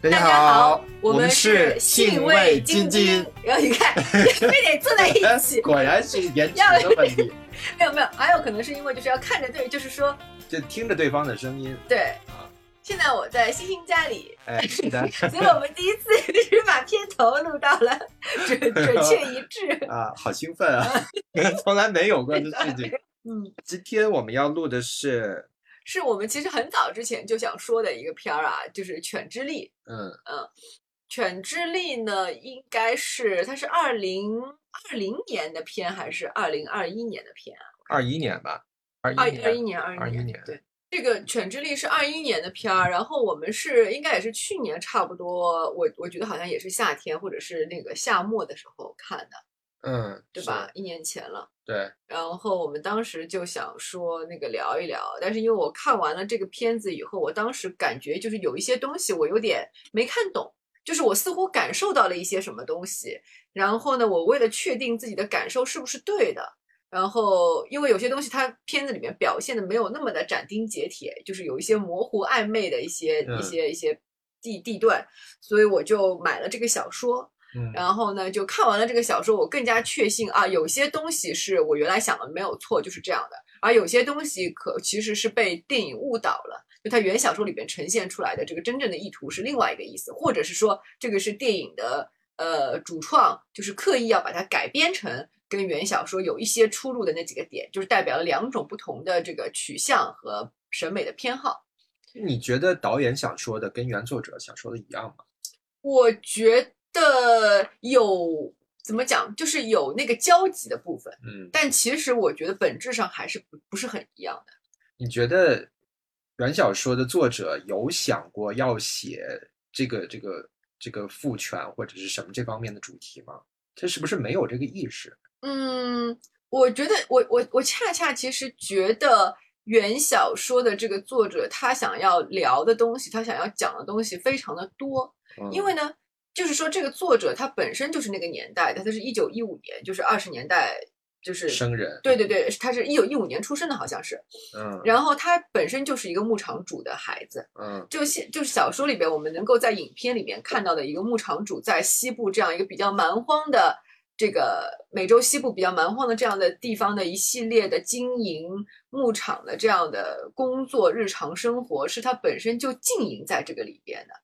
大家好，我们是信味津津。然后你看，非得坐在一起，果然是颜值的问题。没有没有，还有可能是因为就是要看着对，就是说，就听着对方的声音。对现在我在星星家里，哎，是的。所以我们第一次是把片头录到了准准确一致啊，好兴奋啊！从来没有过的事情。嗯，今天我们要录的是。是我们其实很早之前就想说的一个片儿啊，就是《犬之力》。嗯嗯，《犬之力》呢，应该是它是二零二零年的片还是二零二一年的片啊？二一年吧，二二一年，二一年。对，这个《犬之力》是二一年的片儿，然后我们是应该也是去年差不多，我我觉得好像也是夏天或者是那个夏末的时候看的。嗯，对吧？一年前了。对。然后我们当时就想说那个聊一聊，但是因为我看完了这个片子以后，我当时感觉就是有一些东西我有点没看懂，就是我似乎感受到了一些什么东西。然后呢，我为了确定自己的感受是不是对的，然后因为有些东西它片子里面表现的没有那么的斩钉截铁，就是有一些模糊暧昧的一些一些一些地地段，所以我就买了这个小说。然后呢，就看完了这个小说，我更加确信啊，有些东西是我原来想的没有错，就是这样的。而有些东西可其实是被电影误导了，就它原小说里边呈现出来的这个真正的意图是另外一个意思，或者是说这个是电影的呃主创就是刻意要把它改编成跟原小说有一些出入的那几个点，就是代表了两种不同的这个取向和审美的偏好。你觉得导演想说的跟原作者想说的一样吗？我觉。的有怎么讲，就是有那个交集的部分，嗯，但其实我觉得本质上还是不不是很一样的。你觉得原小说的作者有想过要写这个这个这个父权或者是什么这方面的主题吗？他是不是没有这个意识？嗯，我觉得我我我恰恰其实觉得原小说的这个作者他想要聊的东西，他想要讲的东西非常的多，因为呢。就是说，这个作者他本身就是那个年代的，他是一九一五年，就是二十年代，就是生人。对对对，他是一九一五年出生的，好像是。嗯。然后他本身就是一个牧场主的孩子。嗯。就现就是小说里边，我们能够在影片里面看到的一个牧场主在西部这样一个比较蛮荒的这个美洲西部比较蛮荒的这样的地方的一系列的经营牧场的这样的工作日常生活，是他本身就经营在这个里边的。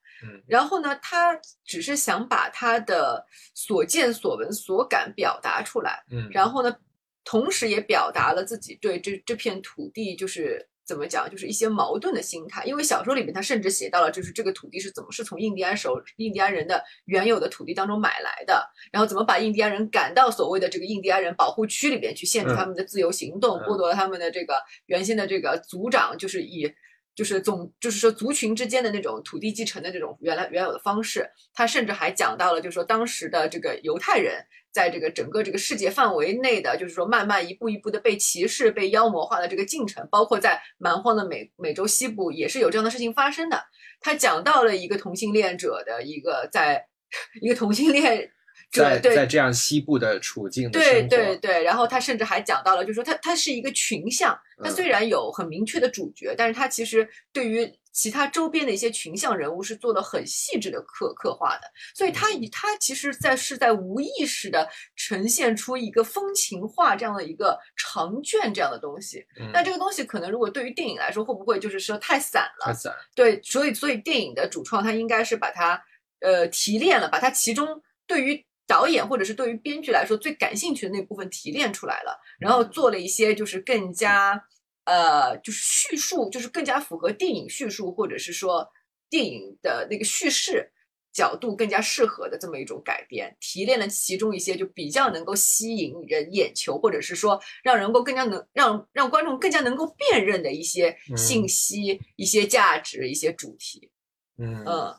然后呢，他只是想把他的所见所闻所感表达出来，嗯，然后呢，同时也表达了自己对这这片土地就是怎么讲，就是一些矛盾的心态。因为小说里面他甚至写到了，就是这个土地是怎么是从印第安手印第安人的原有的土地当中买来的，然后怎么把印第安人赶到所谓的这个印第安人保护区里边去，限制他们的自由行动，剥夺了他们的这个原先的这个族长，就是以。就是总就是说族群之间的那种土地继承的这种原来原有的方式，他甚至还讲到了，就是说当时的这个犹太人在这个整个这个世界范围内的，就是说慢慢一步一步的被歧视、被妖魔化的这个进程，包括在蛮荒的美美洲西部也是有这样的事情发生的。他讲到了一个同性恋者的一个在 一个同性恋。在在这样西部的处境，对对对，然后他甚至还讲到了，就是说他他是一个群像，他虽然有很明确的主角，但是他其实对于其他周边的一些群像人物是做了很细致的刻刻画的，所以他以他其实在是在无意识的呈现出一个风情画这样的一个长卷这样的东西。那这个东西可能如果对于电影来说，会不会就是说太散了？太散。对，所以所以电影的主创他应该是把它呃提炼了，把它其中对于导演或者是对于编剧来说最感兴趣的那部分提炼出来了，然后做了一些就是更加呃就是叙述，就是更加符合电影叙述或者是说电影的那个叙事角度更加适合的这么一种改编，提炼了其中一些就比较能够吸引人眼球，或者是说让人够更加能让让观众更加能够辨认的一些信息、一些价值、一些主题。嗯嗯。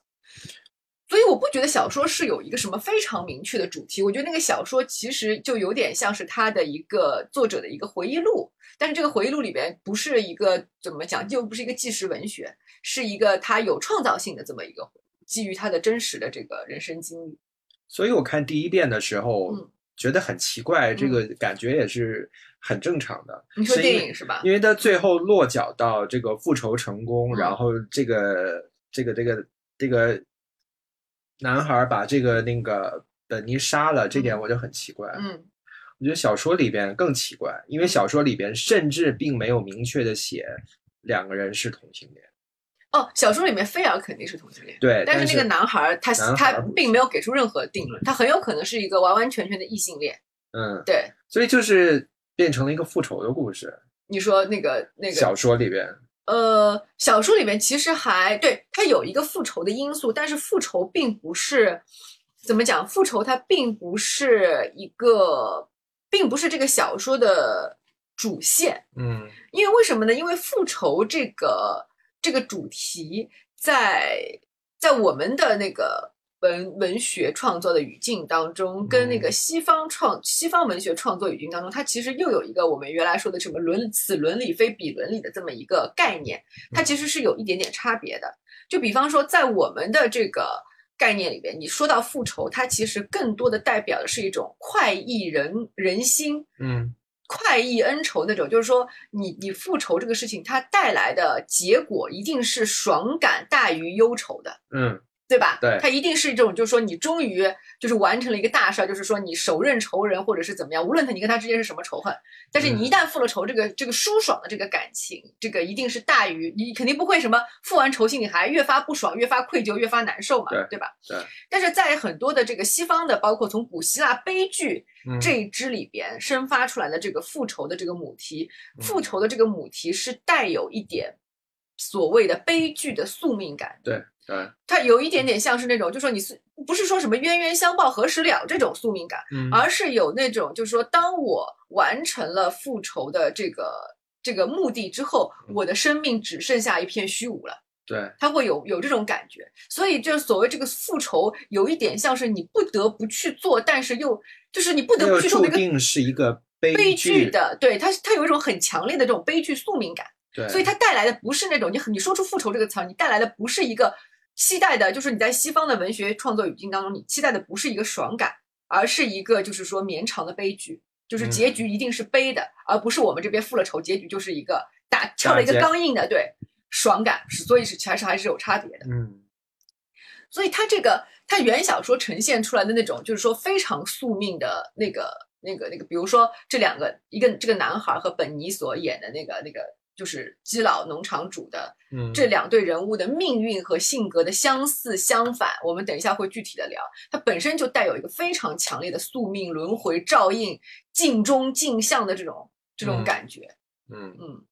所以我不觉得小说是有一个什么非常明确的主题，我觉得那个小说其实就有点像是他的一个作者的一个回忆录，但是这个回忆录里边不是一个怎么讲，又不是一个纪实文学，是一个他有创造性的这么一个基于他的真实的这个人生经历。所以我看第一遍的时候觉得很奇怪，这个感觉也是很正常的。你说电影是吧？因为他最后落脚到这个复仇成功，然后这个这个这个这个。男孩把这个那个本尼杀了，这点我就很奇怪。嗯我觉得小说里边更奇怪，因为小说里边甚至并没有明确的写两个人是同性恋。哦，小说里面菲尔肯定是同性恋，对，但但是那个男孩儿他他并没有给出任何定论，他很有可能是一个完完全全的异性恋。嗯，对，所以就是变成了一个复仇的故事。你说那个那个小说里边，呃，小说里面其实还对它有一个复仇的因素，但是复仇并不是怎么讲，复仇它并不是一个，并不是这个小说的主线。嗯因为为什么呢？因为复仇这个这个主题在在我们的那个文文学创作的语境当中，跟那个嗯。西方创西方文学创作语境当中，它其实又有一个我们原来说的什么伦此伦理非彼伦理的这么一个概念，它其实是有一点点差别的。就比方说，在我们的这个概念里边，你说到复仇，它其实更多的代表的是一种快意人人心，嗯。快意恩仇那种，就是说你你复仇这个事情，它带来的结果一定是爽感大于忧愁的，嗯对吧？对他一定是这种，就是说你终于就是完成了一个大事儿，就是说你手刃仇人或者是怎么样，无论他你跟他之间是什么仇恨，但是你一旦复了仇，这个这个舒爽的这个感情，这个一定是大于你肯定不会什么复完仇心里还越发不爽、越发愧疚、越发难受嘛，对对吧？对。但是在很多的这个西方的，包括从古希腊悲剧嗯，这一支里边生发出来的这个复仇的这个母题，嗯复仇的这个母题是带有一点所谓的悲剧的宿命感，对对，它有一点点像是那种，就说你是不是说什么冤冤相报何时了这种宿命感，嗯。而是有那种就是说，当我完成了复仇的这个这个目的之后，嗯。我的生命只剩下一片虚无了。对。他会有有这种感觉，所以就是所谓这个复仇，有一点像是你不得不去做，但是又就是你不得不去做那个定是一个悲悲剧剧，的，对它它有一种很强烈的这种悲剧宿命感，对，所以它带来的不是那种你你说出复仇这个词儿，你带来的不是一个期待的，就是你在西方的文学创作语境当中，你期待的不是一个爽感，而是一个就是说绵长的悲剧，就是结嗯。局一定是悲的，而不是我们这边复了仇，结局就是一个打敲了一个钢印的，对，爽感。是，所以是其实还是有差别的。嗯。所以它这个它原小说呈现出来的那种，就是说非常宿命的那个那个那个，比如说这两个，一个这个男孩和本尼所演的那个那个，就是基佬农场主的嗯，这两对人物的命运和性格的相似相反，我们等一下会具体的聊。它本身就带有一个非常强烈的宿命轮回照应、镜中镜像的这种这种嗯感觉。嗯嗯，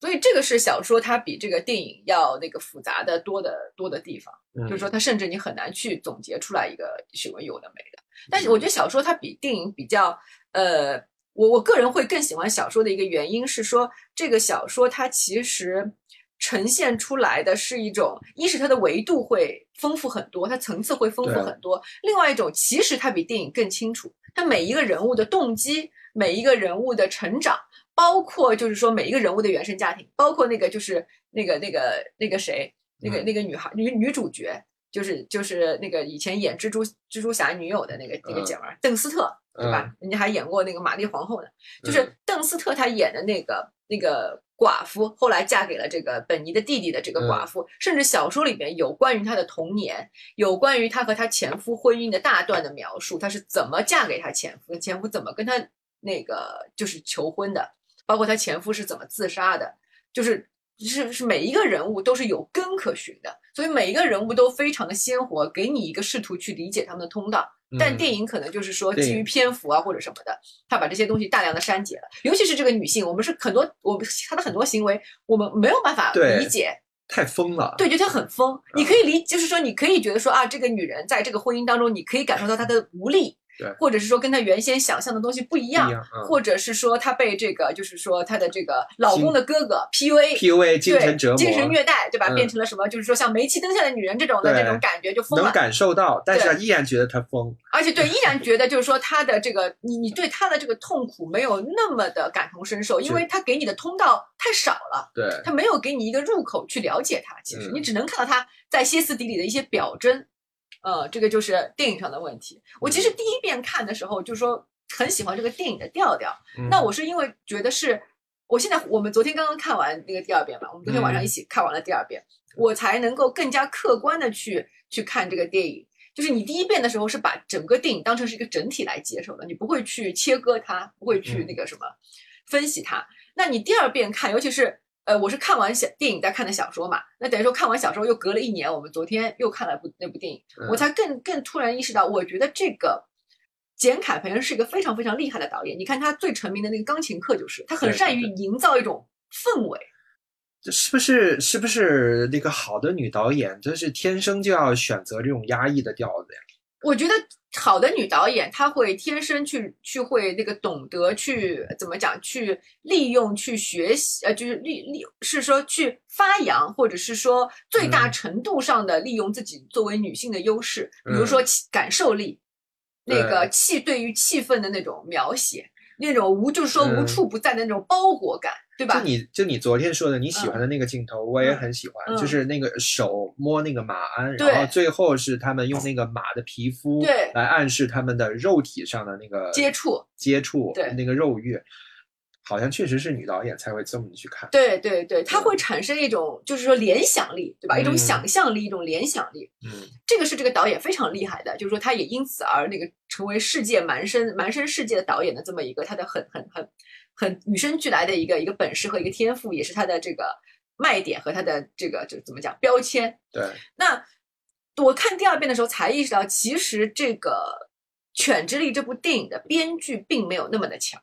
所以这个是小说它比这个电影要那个复杂的多的多的地方，嗯就是说它甚至你很难去总结出来一个什么有的没的。但是我觉得小说它比电影比较，呃，我我个人会更喜欢小说的一个原因是说，这个小说它其实呈现出来的是一种，一是它的维度会丰富很多，它层次会丰富很多；另外一种，其实它比电影更清楚，它每一个人物的动机，每一个人物的成长。包括就是说每一个人物的原生家庭，包括那个就是那个那个那个谁，那个嗯那个女孩女女主角，就是就是那个以前演蜘蛛蜘蛛侠女友的那个那个嗯姐们儿邓斯特，对吧？人家还演过那个玛丽皇后呢。就是邓斯特她演的那个那个寡妇，后来嫁给了这个本尼的弟弟的这个寡妇，甚至小说里面有关于她的童年，有关于她和她前夫婚姻的大段的描述，她是怎么嫁给她前夫，前夫怎么跟她那个就是求婚的。包括她前夫是怎么自杀的，就是是是每一个人物都是有根可循的，所以每一个人物都非常的鲜活，给你一个试图去理解他们的通道。但电影可能就是说基于篇幅啊或者什么的，他把这些东西大量的删减了。尤其是这个女性，我们是很多我们她的很多行为，我们没有办法理解。太疯了，对，觉得她很疯。你可以理，就是说你可以觉得说啊，这个女人在这个婚姻当中，你可以感受到她的无力，对或者是说跟他原先想象的东西不一样一，样，嗯或者是说他被这个就是说他的这个老公的哥哥 PUA。PUA 精神折磨，对精神虐待，对吧？嗯变成了什么？就是说像煤气灯下的女人这种的对那种感觉就疯了。能感受到，但是对依然觉得他疯，而且对，依然 觉得就是说他的这个，你你对他的这个痛苦没有那么的感同身受，因为他给你的通道太少了，对，他没有给你一个入口去了解他。其实嗯你只能看到他在歇斯底里的一些表征，呃，这个就是电影上的问题。我其实第一遍看的时候就说很喜欢这个电影的调调，嗯那我是因为觉得是，我现在我们昨天刚刚看完那个第二遍嘛，我们昨天晚上嗯一起看完了第二遍，我才能够更加客观的去去看这个电影。就是你第一遍的时候是把整个电影当成是一个整体来接受的，你不会去切割它，不会去嗯那个什么分析它。那你第二遍看，尤其是呃，我是看完小电影再看的小说嘛，那等于说看完小说又隔了一年，我们昨天又看了部那部电影，我嗯才更更突然意识到，我觉得这个简凯培恩是一个非常非常厉害的导演。你看他最成名的那个《钢琴课》，就是他很善于营造一种氛围。这是不是是不是那个好的女导演，就是天生就要选择这种压抑的调子呀？我觉得好的女导演，她会天生去去会那个懂得去怎么讲，去利用去学习，呃，就是利利是说去发扬，或者是说最大嗯程度上的利用自己作为女性的优势，比如说气感受力，那个气对于气氛的那种描写，那种无就是说无嗯。处不在的那种包裹感，对吧？就你就你昨天说的你喜欢的那个镜头，我也很喜欢，嗯就是那个手摸那个马鞍，然后最后是他们用那个马的皮肤对来暗示他们的肉体上的那个接触接触，对那个肉欲，好像确实是女导演才会这么去看。对对对，它会产生一种就是说联想力，对吧？一种嗯想象力，一种联想力。嗯这个是这个导演非常厉害的，就是说他也因此而那个成为世界蛮身蛮身世界的导演的这么一个他的很很很很与生俱来的一个一个本事和一个天赋，也是他的这个卖点和他的这个就怎么讲标签。对，那我看第二遍的时候才意识到，其实这个《犬之力》这部电影的编剧并没有那么的强。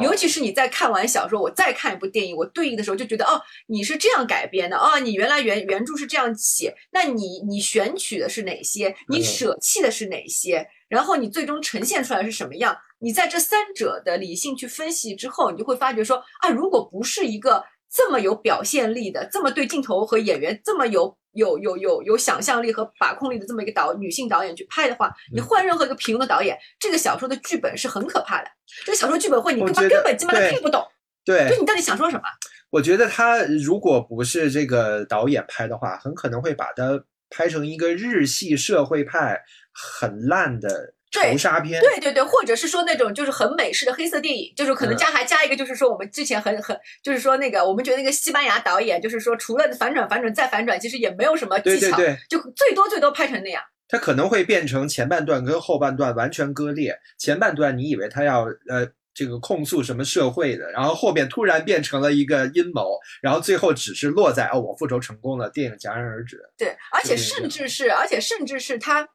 尤其是你在看完小说，我再看一部电影，我对应的时候就觉得，哦，你是这样改编的，哦，你原来原原著是这样写，那你你选取的是哪些？你嗯舍弃的是哪些？然后你最终呈现出来是什么样？你在这三者的理性去分析之后，你就会发觉说，啊，如果不是一个这么有表现力的，这么对镜头和演员这么有有有有有想象力和把控力的这么一个导女性导演去拍的话，你嗯换任何一个平庸的导演，这个小说的剧本是很可怕的。这个小说剧本会你根本根本基本上听不懂，对就，你到底想说什么？我觉得他如果不是这个导演拍的话，很可能会把它拍成一个日系社会派很烂的对仇杀片。对对对，或者是说那种就是很美式的黑色电影，就是可能嗯加还加一个，就是说我们之前很很就是说那个我们觉得那个西班牙导演，就是说除了反转反转再反转，其实也没有什么技巧，对对对，就最多最多拍成那样。它可能会变成前半段跟后半段完全割裂。前半段你以为他要呃这个控诉什么社会的，然后后面突然变成了一个阴谋，然后最后只是落在哦我复仇成功了，电影戛然而止。对，而且甚至是，而且甚至是他，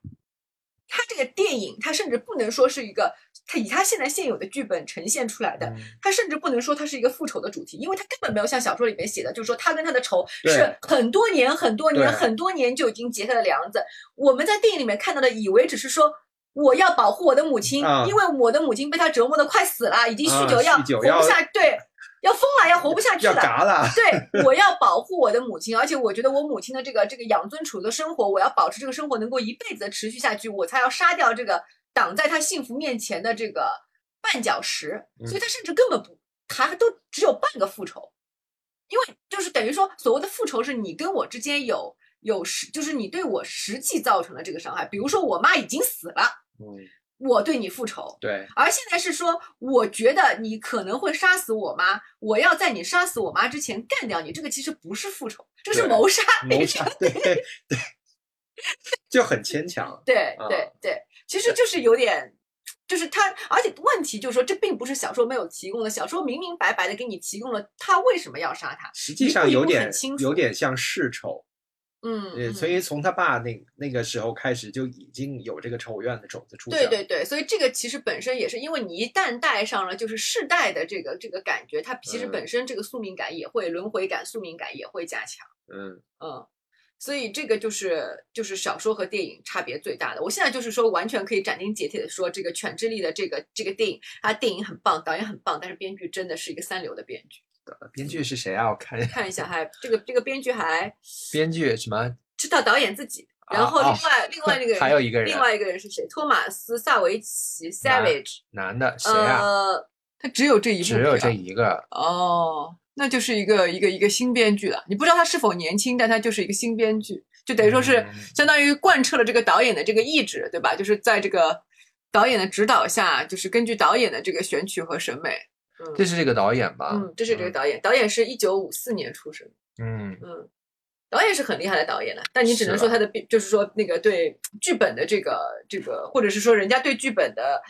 他这个电影，他甚至不能说是一个，他以他现在现有的剧本呈现出来的，嗯他甚至不能说它是一个复仇的主题，因为他根本没有像小说里面写的，就是说他跟他的仇是很多年、很多年、很多年就已经结下的梁子。我们在电影里面看到的，以为只是说。我要保护我的母亲，啊因为我的母亲被他折磨的快死了，已经酗啊酒要活不下，对，要疯了，要活不下去要了。对，我要保护我的母亲，而且我觉得我母亲的这个这个养尊处优的生活，我要保持这个生活能够一辈子的持续下去，我才要杀掉这个挡在他幸福面前的这个绊脚石。所以他甚至根本不，他都只有半个复仇，因为就是等于说，所谓的复仇是你跟我之间有有实，就是你对我实际造成了这个伤害，比如说我妈已经死了，嗯，我对你复仇，对，而现在是说，我觉得你可能会杀死我妈，我要在你杀死我妈之前干掉你。这个其实不是复仇，这是谋杀。谋杀，对对，就很牵强。对啊对对，其实就是有点，就是他，而且问题就是说，这并不是小说没有提供的，小说明明白白的给你提供了他为什么要杀他。实际上有点有点像世仇，嗯，呃，嗯所以从他爸那那个时候开始就已经有这个仇怨的种子出现。对对对，所以这个其实本身也是因为你一旦带上了就是世代的这个这个感觉，它其实嗯本身这个宿命感也会轮回感、宿命感也会加强。嗯，嗯，所以这个就是就是小说和电影差别最大的。我现在就是说，完全可以斩钉截铁的说，这个《犬之力》的这个这个电影，它电影很棒，导演很棒，但是编剧真的是一个三流的编剧。编剧是谁啊？我看看一下还，这个这个编剧还 编剧什么？知道导演自己，啊然后另哦外、另外那个人 还有一个人另外一个人是谁？托马斯·萨维奇 （Savage）。男的谁啊？呃，他只有这一部，只有这一个。哦，那就是一个一个一个新编剧了。你不知道他是否年轻，但他就是一个新编剧，就等于说是嗯相当于贯彻了这个导演的这个意志，对吧？就是在这个导演的指导下，就是根据导演的这个选取和审美。嗯，这是这个导演吧？嗯，这是这个导演，导演是一九五四年出生。嗯，嗯，导演是很厉害的导演了，但你只能说他的编，就是说那个对剧本的这个这个，或者是说人家对剧本的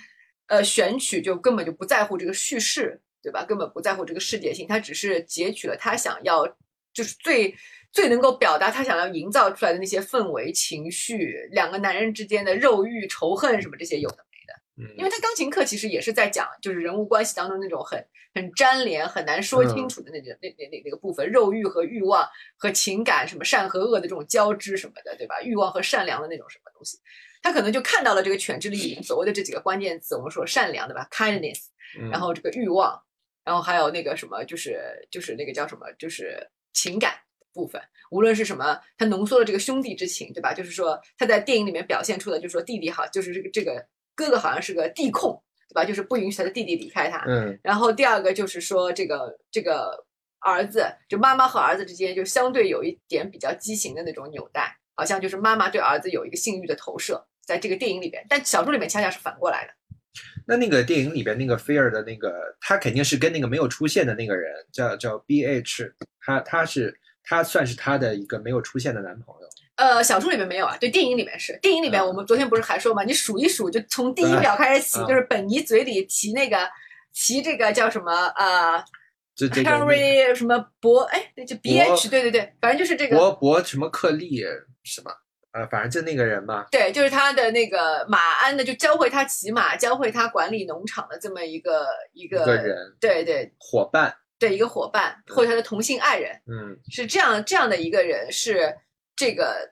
呃选取就根本就不在乎这个叙事，对吧？根本不在乎这个世界性，他只是截取了他想要，就是最最能够表达他想要营造出来的那些氛围、情绪，两个男人之间的肉欲、仇恨什么这些有的。嗯，因为他钢琴课其实也是在讲，就是人物关系当中那种很很粘连、很难说清楚的那种、那那那那个部分，肉欲和欲望和情感，什么善和恶的这种交织什么的，对吧？欲望和善良的那种什么东西，他可能就看到了这个犬之力所谓的这几个关键词，我们说善良，对吧？kindness，嗯然后这个欲望，然后还有那个什么，就是就是那个叫什么，就是情感部分，无论是什么，他浓缩了这个兄弟之情，对吧？就是说他在电影里面表现出的，就是说弟弟好，就是这个这个哥哥好像是个弟控，对吧？就是不允许他的弟弟离开他。嗯然后第二个就是说这个这个儿子，就妈妈和儿子之间就相对有一点比较畸形的那种纽带，好像就是妈妈对儿子有一个性欲的投射，在这个电影里边，但小说里面恰恰是反过来的。那那个电影里边那个菲尔的那个，他肯定是跟那个没有出现的那个人叫叫 B H，他他是他算是他的一个没有出现的男朋友。呃，小说里面没有啊，对，电影里面是。电影里面嗯我们昨天不是还说嘛，你数一数，就从第一对秒开始起，嗯就是本尼嘴里提那个提这个叫什么呃这这个 Henry 什么博，哎，那就 B H，对对对，反正就是这个，博博什么克利什么，呃，反正就那个人嘛。对，就是他的那个马鞍的，就教会他骑马，教会他管理农场的这么一个一一，个人对对伙伴，对，一个伙伴或者他的同性爱人，嗯。是这样这样的一个人，是这个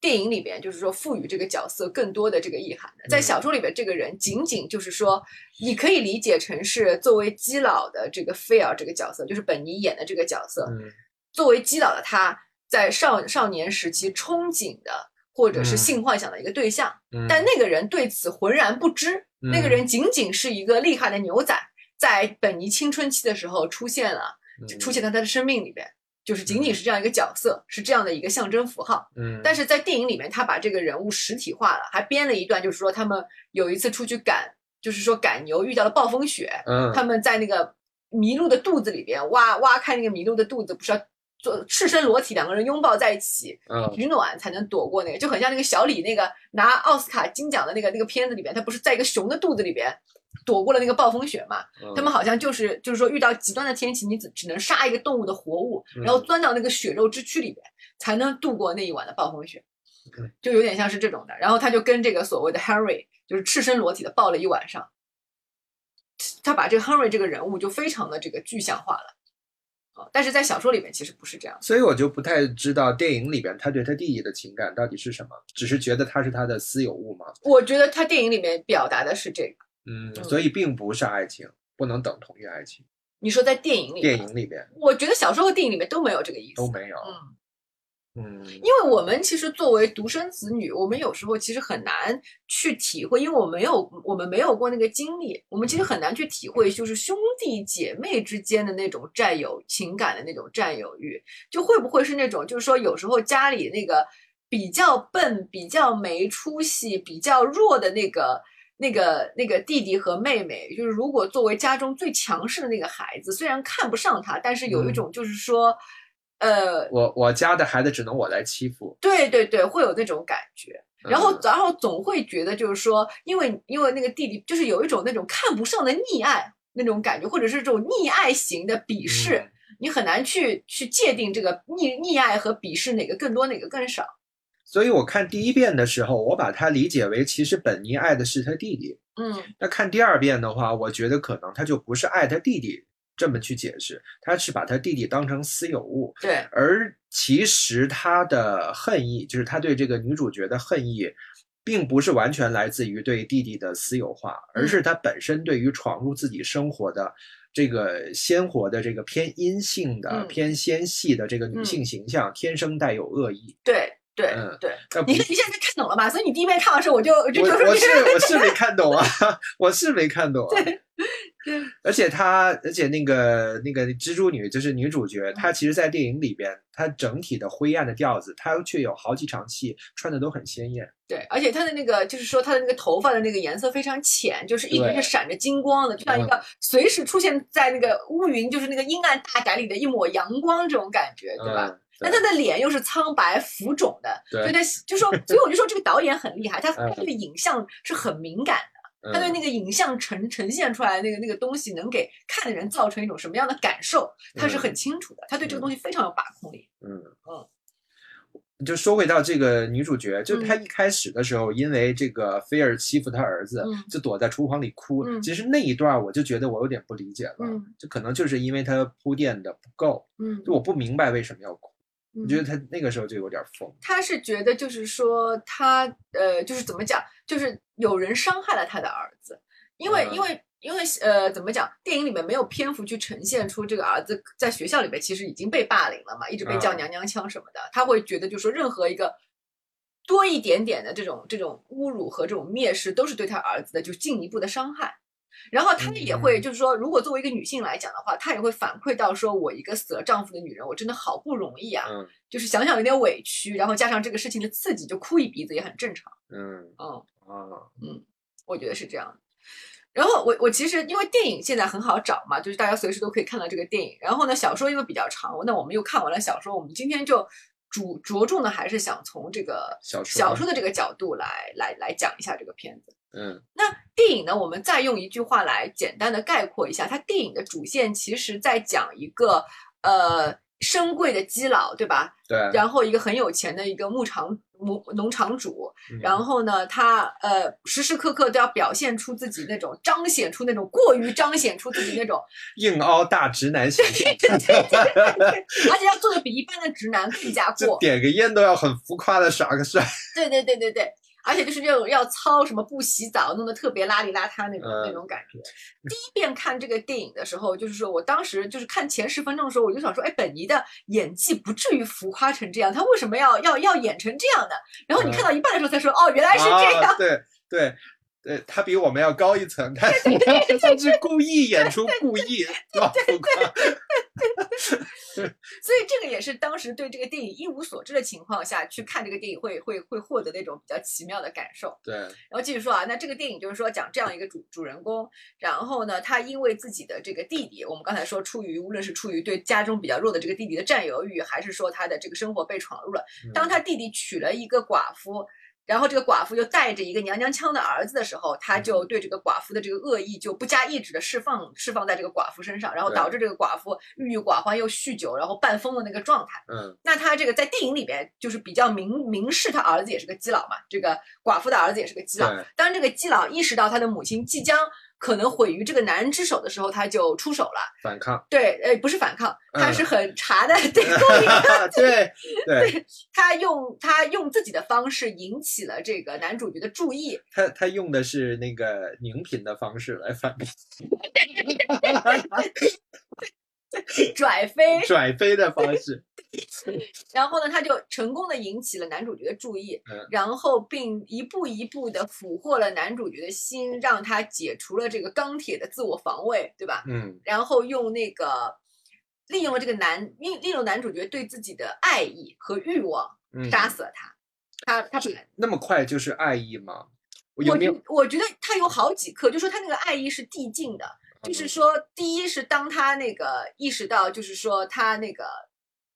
电影里边就是说赋予这个角色更多的这个意涵的。在嗯。小说里边，这个人仅仅就是说，你可以理解成是作为基佬的这个菲尔这个角色，就是本尼演的这个角色，嗯。作为基佬的他在少少年时期憧憬的或者是嗯。性幻想的一个对象，嗯，但那个人对此浑然不知，那个嗯人仅仅是一个厉害的牛仔，在本尼青春期的时候出现了。就出现在他的生命里边，就是仅仅是这样一个角色，是这样的一个象征符号。嗯，但是在电影里面，他把这个人物实体化了，还编了一段，就是说他们有一次出去赶，就是说赶牛遇到了暴风雪，嗯他们在那个麋鹿的肚子里边挖挖开那个麋鹿的肚子，不是要做赤身裸体两个人拥抱在一起嗯取暖才能躲过那个，就很像那个小李那个拿奥斯卡金奖的那个那个片子里边，他不是在一个熊的肚子里边躲过了那个暴风雪嘛？嗯他们好像就是就是说遇到极端的天气，你只只能杀一个动物的活物，嗯然后钻到那个血肉之躯里边，才能度过那一晚的暴风雪嗯，就有点像是这种的。然后他就跟这个所谓的 Henry 就是赤身裸体的抱了一晚上，他把这个 Henry 这个人物就非常的这个具象化了。啊，但是在小说里面其实不是这样。所以我就不太知道电影里边他对他弟弟的情感到底是什么，只是觉得他是他的私有物吗？我觉得他电影里面表达的是这个。嗯，嗯所以并不是爱情，不能等同于爱情。你说在电影里面，电影里边我觉得小说和电影里面都没有这个意思。都没有。嗯。嗯因为我们其实作为独生子女，我们有时候其实很难去体会，因为我没有我们没有过那个经历，我们其实很难去体会，就是兄弟姐妹之间的那种占有情感的那种占有欲，就会不会是那种，就是说有时候家里那个比较笨、比较没出息、比较弱的那个。那个那个弟弟和妹妹，就是如果作为家中最强势的那个孩子，虽然看不上他，但是有一嗯种就是说，呃，我我家的孩子只能我来欺负。对对对，会有那种感觉。然后嗯，然后总会觉得就是说，因为因为那个弟弟就是有一种那种看不上的溺爱那种感觉，或者是这种溺爱型的鄙视，嗯你很难去去界定这个溺溺爱和鄙视哪个更多哪个更少。所以我看第一遍的时候，我把它理解为其实本尼爱的是他弟弟。嗯那看第二遍的话，我觉得可能他就不是爱他弟弟这么去解释，他是把他弟弟当成私有物，对，而其实他的恨意，就是他对这个女主角的恨意，并不是完全来自于对弟弟的私有化，而是他本身对于闯入自己生活的这个鲜活的这个偏阴性的、嗯偏纤细的这个女性形象，天生带有恶意。对对嗯对，你你现在看懂了吧？所以你第一遍看完的时候，我就我就我是我是没看懂啊，我是没看懂啊。对而且她，而且那个那个蜘蛛女就是女主角，她其实，在电影里边，她整体的灰暗的调子，她却有好几场戏穿的都很鲜艳。对，而且她的那个就是说她的那个头发的那个颜色非常浅，就是一直是闪着金光的，就像一个随时出现在那个乌云，就是那个阴暗大宅里的一抹阳光这种感觉，对吧？嗯，但他的脸又是苍白浮肿的，对所以他就说，所以我就说这个导演很厉害，他对影像是很敏感的，他对嗯。那个影像呈呈现出来那个那个东西能给看的人造成一种什么样的感受，他是很清楚的，他对这个东西非常有把控力。嗯。嗯。就说回到这个女主角，就是她一开始的时候，因为这个菲尔欺负她儿子，嗯就躲在厨房里哭。嗯其实那一段我就觉得我有点不理解了，嗯。就可能就是因为她铺垫的不够，嗯，就我不明白为什么要哭。我我觉得他那个时候就有点疯。他是觉得就是说他呃就是怎么讲，就是有人伤害了他的儿子，因为、嗯因为因为呃怎么讲，电影里面没有篇幅去呈现出这个儿子在学校里面其实已经被霸凌了嘛，一直被叫嗯娘娘腔什么的，他会觉得就是说任何一个。多一点点的这种这种侮辱和这种蔑视，都是对他儿子的就进一步的伤害。然后她也会嗯就是说，如果作为一个女性来讲的话，她也会反馈到说，我一个死了丈夫的女人，我真的好不容易啊，嗯就是想想有点委屈，然后加上这个事情的刺激，就哭一鼻子也很正常。嗯嗯，啊我觉得是这样。然后我我其实因为电影现在很好找嘛，就是大家随时都可以看到这个电影。然后呢，小说因为比较长，那我们又看完了小说，我们今天就主着重的还是想从这个小说小说的这个角度来来来讲一下这个片子。嗯那电影呢，我们再用一句话来简单的概括一下，它电影的主线其实在讲一个呃深贵的基佬，对吧？对，然后一个很有钱的一个牧场牧农场主，嗯然后呢，他呃时时刻刻都要表现出自己那种彰显出那种过于彰显出自己那种，硬凹大直男形象，而且要做的比一般的直男更加 过。点个烟都要很浮夸的耍个帅。对对对对对，而且就是那种要操什么不洗澡，弄得特别邋里邋遢那种、嗯那种感觉。第一遍看这个电影的时候，就是说我当时就是看前十分钟的时候，我就想说，哎，本尼的演技不至于浮夸成这样，他为什么要要要演成这样的？然后你看到一半的时候才说，哦，原来是这样。啊、对对对，他比我们要高一层，他他是故意演出故意要浮夸。所以这个也是当时对这个电影一无所知的情况下去看这个电影会会会获得那种比较奇妙的感受。对，然后继续说啊，那这个电影就是说讲这样一个主主人公，然后呢，他因为自己的这个弟弟，我们刚才说出于无论是出于对家中比较弱的这个弟弟的占有欲，还是说他的这个生活被闯入了，当他弟弟娶了一个寡妇。然后这个寡妇又带着一个娘娘腔的儿子的时候，他就对这个寡妇的这个恶意就不加抑制的释放释放在这个寡妇身上，然后导致这个寡妇郁郁寡欢又酗酒，然后半疯的那个状态。嗯那他这个在电影里边就是比较明明示他儿子也是个基佬嘛，这个寡妇的儿子也是个基佬。当这个基佬意识到他的母亲即将可能毁于这个男人之手的时候，他就出手了。反抗，对，呃，不是反抗，他嗯。是很茶的 对，对对，他用他用自己的方式引起了这个男主角的注意，他他用的是那个拧品的方式来反 拽飞，拽飞的方式，然后呢，他就成功的引起了男主角的注意，嗯然后并一步一步的俘获了男主角的心，让他解除了这个钢铁的自我防卫，对吧？嗯然后用那个利用了这个男利利用男主角对自己的爱意和欲望嗯，杀死了他。他他是那么快就是爱意吗？我我觉得他有好几刻，就说他那个爱意是递进的，嗯就是说，第一是当他那个意识到，就是说他那个，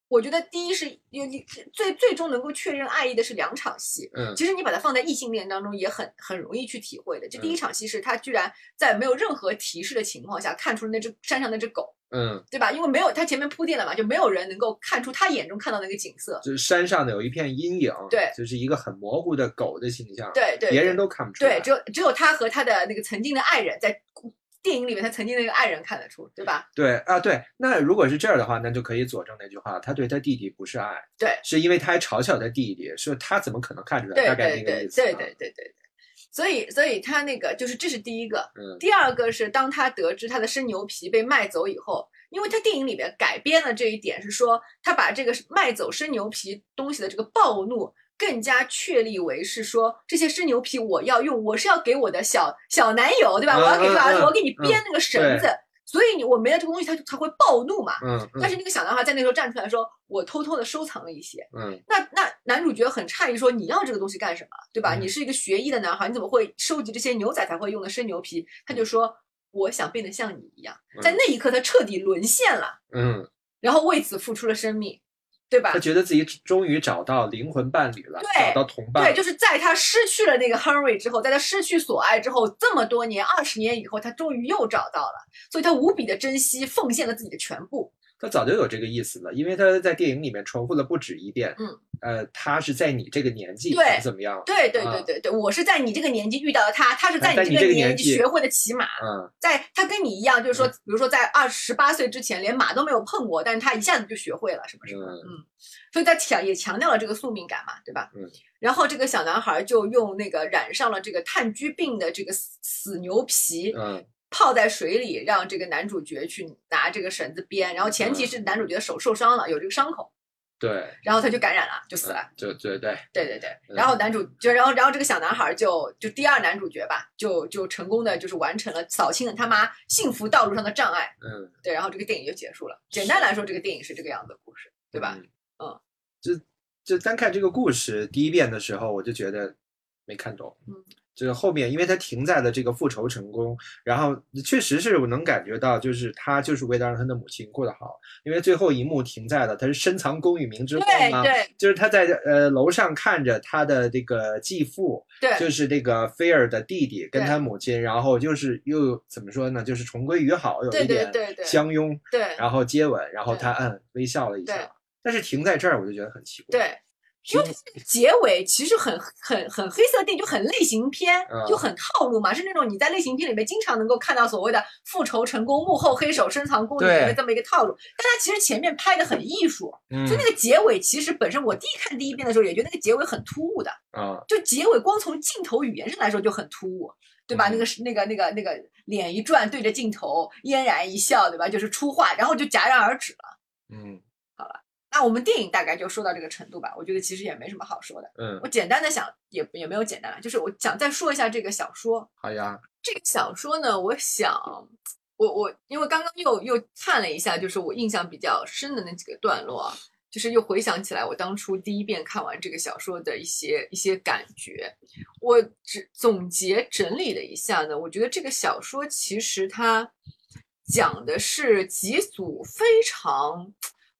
我觉得第一是有你最最终能够确认爱意的是两场戏。嗯其实你把它放在异性恋当中也很很容易去体会的。这第一嗯场戏是他居然在没有任何提示的情况下看出了那只山上那只狗，嗯，对吧？因为没有他前面铺垫了嘛，就没有人能够看出他眼中看到那个景色。就是山上的有一片阴影，对就是一个很模糊的狗的形象，对对，对别人都看不出来。对，只有只有他和他的那个曾经的爱人在电影里面，他曾经的那个爱人看得出，对吧？对啊，对，那如果是这样的话，那就可以佐证那句话，他对他弟弟不是爱，对，是因为他还嘲笑他弟弟，说他怎么可能看出来，对大概那个对对意思、啊。对对对对对。所以，所以他那个就是这是第一个，嗯第二个是当他得知他的生牛皮被卖走以后，因为他电影里边改编了这一点，是说他把这个卖走生牛皮东西的这个暴怒更加确立为是说这些生牛皮我要用，我是要给我的小小男友，对吧？嗯我要给这个儿子，我要给你编那个绳子，所以你我没了这个东西，他就他会暴怒嘛。嗯嗯但是那个小男孩在那时候站出来说：“我偷偷的收藏了一些。”嗯那那男主角很诧异说：“你要这个东西干什么？对吧？嗯你是一个学医的男孩，你怎么会收集这些牛仔才会用的生牛皮？”他就说：“我想变得像你一样。”在那一刻，他彻底沦陷了，嗯然后为此付出了生命。对吧他？觉得自己终于找到灵魂伴侣了，对找到同伴对，，就是在他失去了那个 Henry 之后，在他失去所爱之后，这么多年，二十年以后，他终于又找到了，所以他无比的珍惜，奉献了自己的全部。他早就有这个意思了，因为他在电影里面重复了不止一遍，嗯，呃，他是在你这个年纪对怎么样，对对啊对对对，我是在你这个年纪遇到了他，他是在在你你这个年纪纪学会的骑马，嗯，在他跟你一样，就是说，比如说在二十八岁之前连马都没有碰过，但是他一下子就学会了什么什么，嗯嗯，所以他强也强调了这个宿命感嘛，对吧？嗯。然后这个小男孩就用那个染上了这个炭疽病的这个死死牛皮，嗯泡在水里，让这个男主角去拿这个绳子编，然后前提是男主角的手受伤了，有这个伤口，对，然后他就感染了，就死了。对对，对对对，嗯然后男主就然后然后这个小男孩就就第二男主角吧，就就成功的就是完成了扫清了他妈幸福道路上的障碍。嗯，对，然后这个电影就结束了。简单来说，这个电影是这个样子的故事，对吧？嗯？嗯，就就单看这个故事第一遍的时候，我就觉得没看懂。嗯，这个后面，因为他停在了这个复仇成功，然后确实是我能感觉到，就是他就是为了让他的母亲过得好，因为最后一幕停在了他是深藏功与名之后嘛，对对就是他在呃楼上看着他的这个继父，对就是这个菲尔的弟弟跟他母亲，然后就是又怎么说呢，就是重归于好，有一点对对对相拥，对然后接吻，然后他嗯微笑了一下，但是停在这儿我就觉得很奇怪。对，因为它这个结尾其实很很很黑色电影，就很类型片，嗯就很套路嘛，是那种你在类型片里面经常能够看到所谓的复仇成功、幕后黑手深藏功与名的这么一个套路。但它其实前面拍的很艺术，嗯所以那个结尾其实本身我第一看第一遍的时候也觉得那个结尾很突兀的，啊，就结尾光从镜头语言上来说就很突兀。对吧？嗯那个是那个那个那个脸一转，对着镜头嫣然一笑，对吧？就是出画，然后就戛然而止了。嗯那我们电影大概就说到这个程度吧，我觉得其实也没什么好说的。嗯，我简单的想，也也没有简单了，就是我想再说一下这个小说。好呀，这个小说呢，我想，我我因为刚刚又又看了一下，就是我印象比较深的那几个段落啊，就是又回想起来我当初第一遍看完这个小说的一些一些感觉。我只总结整理了一下呢，我觉得这个小说其实它讲的是几组非常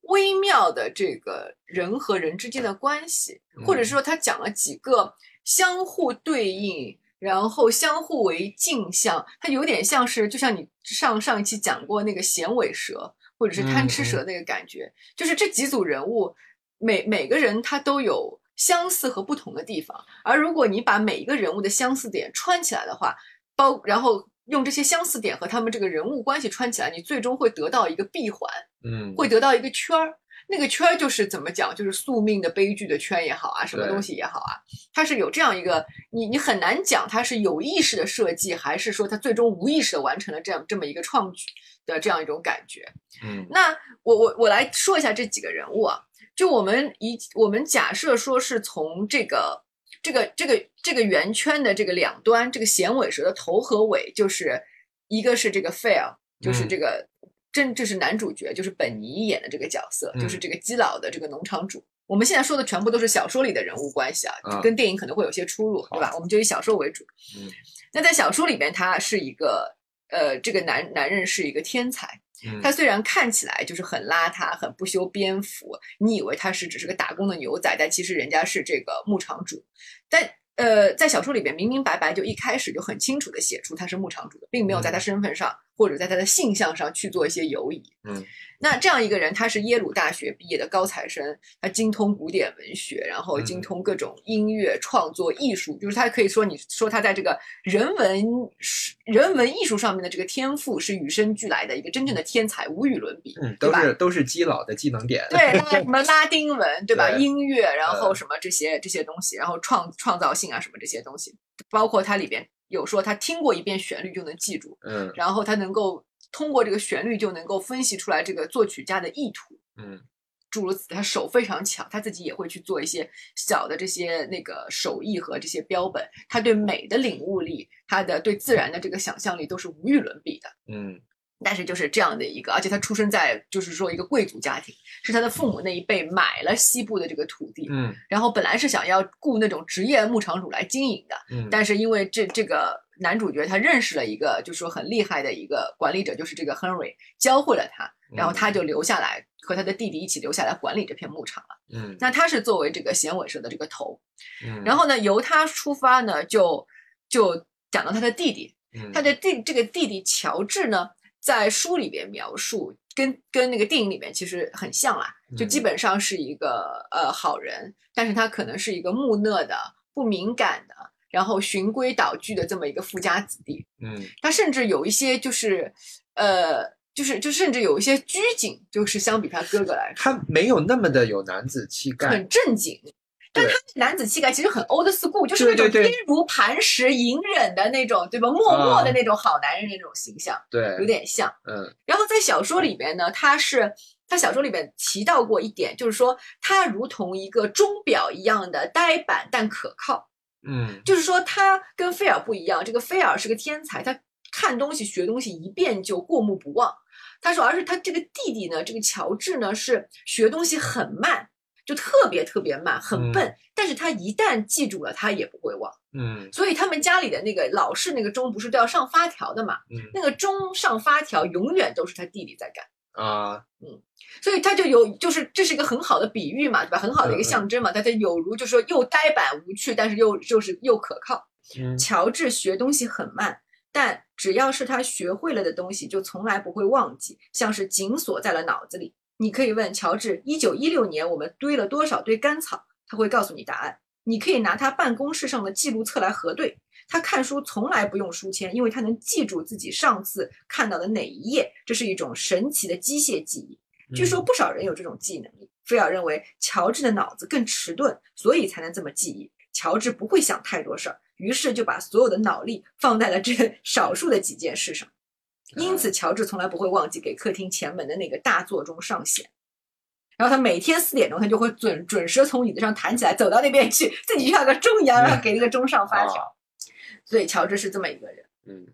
微妙的这个人和人之间的关系，或者嗯。说他讲了几个相互对应，然后相互为镜像，它有点像是就像你上上一期讲过那个衔尾蛇或者是贪吃蛇那个感觉，就是这几组人物每每个人他都有相似和不同的地方，而如果你把每一个人物的相似点串起来的话，包然后用这些相似点和他们这个人物关系串起来，你最终会得到一个闭环。嗯，会得到一个圈儿。那个圈儿就是怎么讲，就是宿命的悲剧的圈也好啊，什么东西也好啊，它是有这样一个，你你很难讲它是有意识的设计，还是说它最终无意识的完成了这样这么一个创举的这样一种感觉。嗯那我我我来说一下这几个人物啊，就我们一我们假设说是从这个这个这个这个圆圈的这个两端，这个衔尾蛇的头和尾，就是一个是这个 fail，就是嗯这个真这是男主角，就是本尼演的这个角色，嗯就是这个基佬的这个农场主。我们现在说的全部都是小说里的人物关系啊，啊跟电影可能会有些出入，对吧？我们就以小说为主。嗯那在小说里边，他是一个呃，这个男男人是一个天才。嗯，他虽然看起来就是很邋遢、很不修边幅，你以为他是只是个打工的牛仔，但其实人家是这个牧场主。但呃，在小说里边明明白白就一开始就很清楚的写出他是牧场主的，并没有在他身份上、或者在他的性向上去做一些游移。嗯那这样一个人，他是耶鲁大学毕业的高材生，他精通古典文学，然后精嗯通各种音乐创作、艺术，就是他可以说，你说他在这个人文人文艺术上面的这个天赋是与生俱来的一个真正的天才，无与伦比，嗯，都是都是基佬的技能点。对，那 什么拉丁文，对吧？对音乐，然后嗯什么这些这些东西，然后创创造性啊，什么这些东西，包括它里边有说他听过一遍旋律就能记住，嗯然后他能够通过这个旋律就能够分析出来这个作曲家的意图。嗯诸如此，他手非常巧，他自己也会去做一些小的这些那个手艺和这些标本。他对美的领悟力，他的对自然的这个想象力都是无与伦比的。嗯但是就是这样的一个，而且他出生在就是说一个贵族家庭，是他的父母那一辈买了西部的这个土地，嗯。然后本来是想要雇那种职业牧场主来经营的，嗯，但是因为这这个男主角他认识了一个就是说很厉害的一个管理者，就是这个 Henry 教会了他，然后他就留下来和他的弟弟一起留下来管理这片牧场了。嗯。那他是作为这个显尾蛇的这个头，嗯，然后呢，由他出发呢，就就讲到他的弟弟，嗯。他的弟这个弟弟乔治呢，在书里边描述跟跟那个电影里面其实很像啦，就基嗯本上是一个呃好人，但是他可能是一个木讷的、不敏感的，然后循规蹈矩的这么一个富家子弟。嗯他甚至有一些就是呃。就是，就甚至有一些拘谨，就是相比他哥哥来说，他没有那么的有男子气概，很正经。但他男子气概其实很 old school，就是那种坚如磐石、隐忍的那种，对吧？默默的那种好男人那种形象，对，有点像。嗯然后在小说里边呢，他是他小说里边提到过一点，就是说他如同一个钟表一样的呆板但可靠。嗯就是说他跟菲尔不一样，这个菲尔是个天才，他看东西学东西一遍就过目不忘。他说，而是他这个弟弟呢，这个乔治呢是学东西很慢，就特别特别慢，很笨。但是他一旦记住了，他也不会忘。嗯所以他们家里的那个老式那个钟不是都要上发条的嘛？嗯那个钟上发条永远都是他弟弟在干。啊，嗯所以他就有，就是这是一个很好的比喻嘛，对吧？很好的一个象征嘛。他他有如就是说又呆板无趣，但是又就是又可靠。嗯乔治学东西很慢，但只要是他学会了的东西，就从来不会忘记，像是紧锁在了脑子里。你可以问乔治，一九一六年我们堆了多少堆干草，他会告诉你答案。你可以拿他办公室上的记录册来核对。他看书从来不用书签，因为他能记住自己上次看到的哪一页，这是一种神奇的机械记忆。据嗯说不少人有这种记忆能力。菲尔认为乔治的脑子更迟钝，所以才能这么记忆。乔治不会想太多事儿，于是就把所有的脑力放在了这 少数的几件事上。因此，乔治从来不会忘记给客厅前门的那个大座钟上弦。然后他每天四点钟，他就会准准时从椅子上弹起来，走到那边去，自己就像个钟一样，然后给那个钟上发条。所以乔治是这么一个人。嗯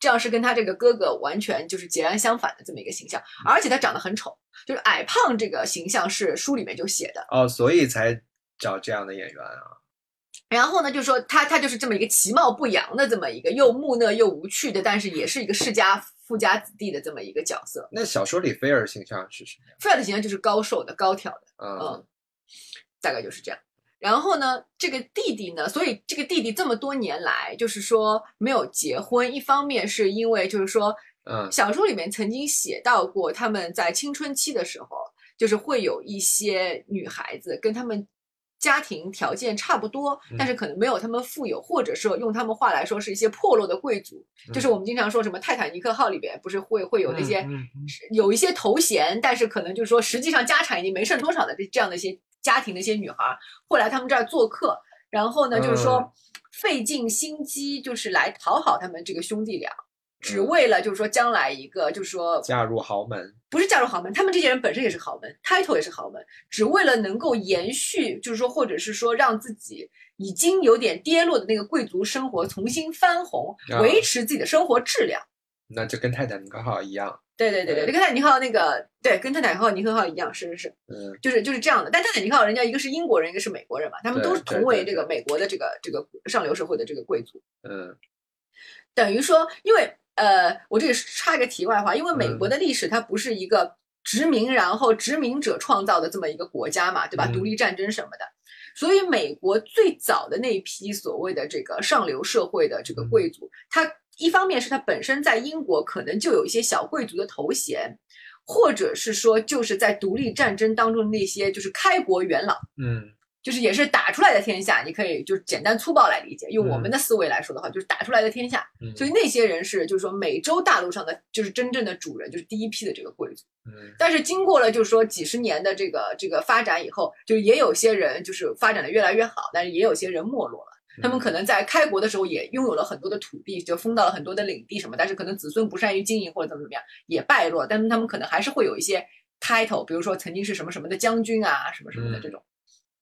这样是跟他这个哥哥完全就是截然相反的这么一个形象，而且他长得很丑，就是矮胖这个形象是书里面就写的。哦，所以才找这样的演员啊，然后呢，就说他他就是这么一个其貌不扬的这么一个又木讷又无趣的，但是也是一个世家富家子弟的这么一个角色。那小说里菲尔形象是什么样？菲尔的形象就是高瘦的、高挑的，嗯嗯，大概就是这样。然后呢，这个弟弟呢，所以这个弟弟这么多年来，就是说没有结婚。一方面是因为就是说，嗯小说里面曾经写到过，他们在青春期的时候，就是会有一些女孩子跟他们家庭条件差不多，但是可能没有他们富有，或者说用他们话来说是一些破落的贵族。就是我们经常说什么泰坦尼克号里边不是会会有那些有一些头衔，但是可能就是说实际上家产已经没剩多少的这这样的一些家庭的一些女孩儿会来他们这儿做客，然后呢，就是说嗯。费尽心机，就是来讨好他们这个兄弟俩，只嗯为了就是说将来一个就是说嫁入豪门，不是嫁入豪门，他们这些人本身也是豪门，title 也是豪门，只为了能够延续，就是说或者是说让自己已经有点跌落的那个贵族生活重新翻红，啊维持自己的生活质量。那就跟泰坦尼克号一样，对对对对，就跟泰坦尼克号那个对，跟泰坦尼克号、尼克号一样，是是是。嗯就是就是这样的。但泰坦尼克号人家一个是英国人，一个是美国人嘛，他们都是同为这个美国的这个这个上流社会的这个贵族。嗯等于说，因为呃，我这里插一个题外话，因为美国嗯。的历史它不是一个殖民，然后殖民者创造的这么一个国家嘛，对吧？嗯独立战争什么的。所以，美国最早的那一批所谓的这个上流社会的这个贵族，他一方面是他本身在英国可能就有一些小贵族的头衔，或者是说就是在独立战争当中那些就是开国元老，嗯就是也是打出来的天下，你可以就是简单粗暴来理解，用我们嗯的思维来说的话，就是打出来的天下。嗯，所以那些人是就是说美洲大陆上的就是真正的主人，就是第一批的这个贵族。嗯但是经过了就是说几十年的这个这个发展以后，就也有些人就是发展的越来越好，但是也有些人没落了。他们可能在开国的时候也拥有了很多的土地，就封到了很多的领地什么，但是可能子孙不善于经营或者怎么怎么样，也败落。但是他们可能还是会有一些 title，比如说曾经是什么什么的将军啊，什么什么的嗯这种，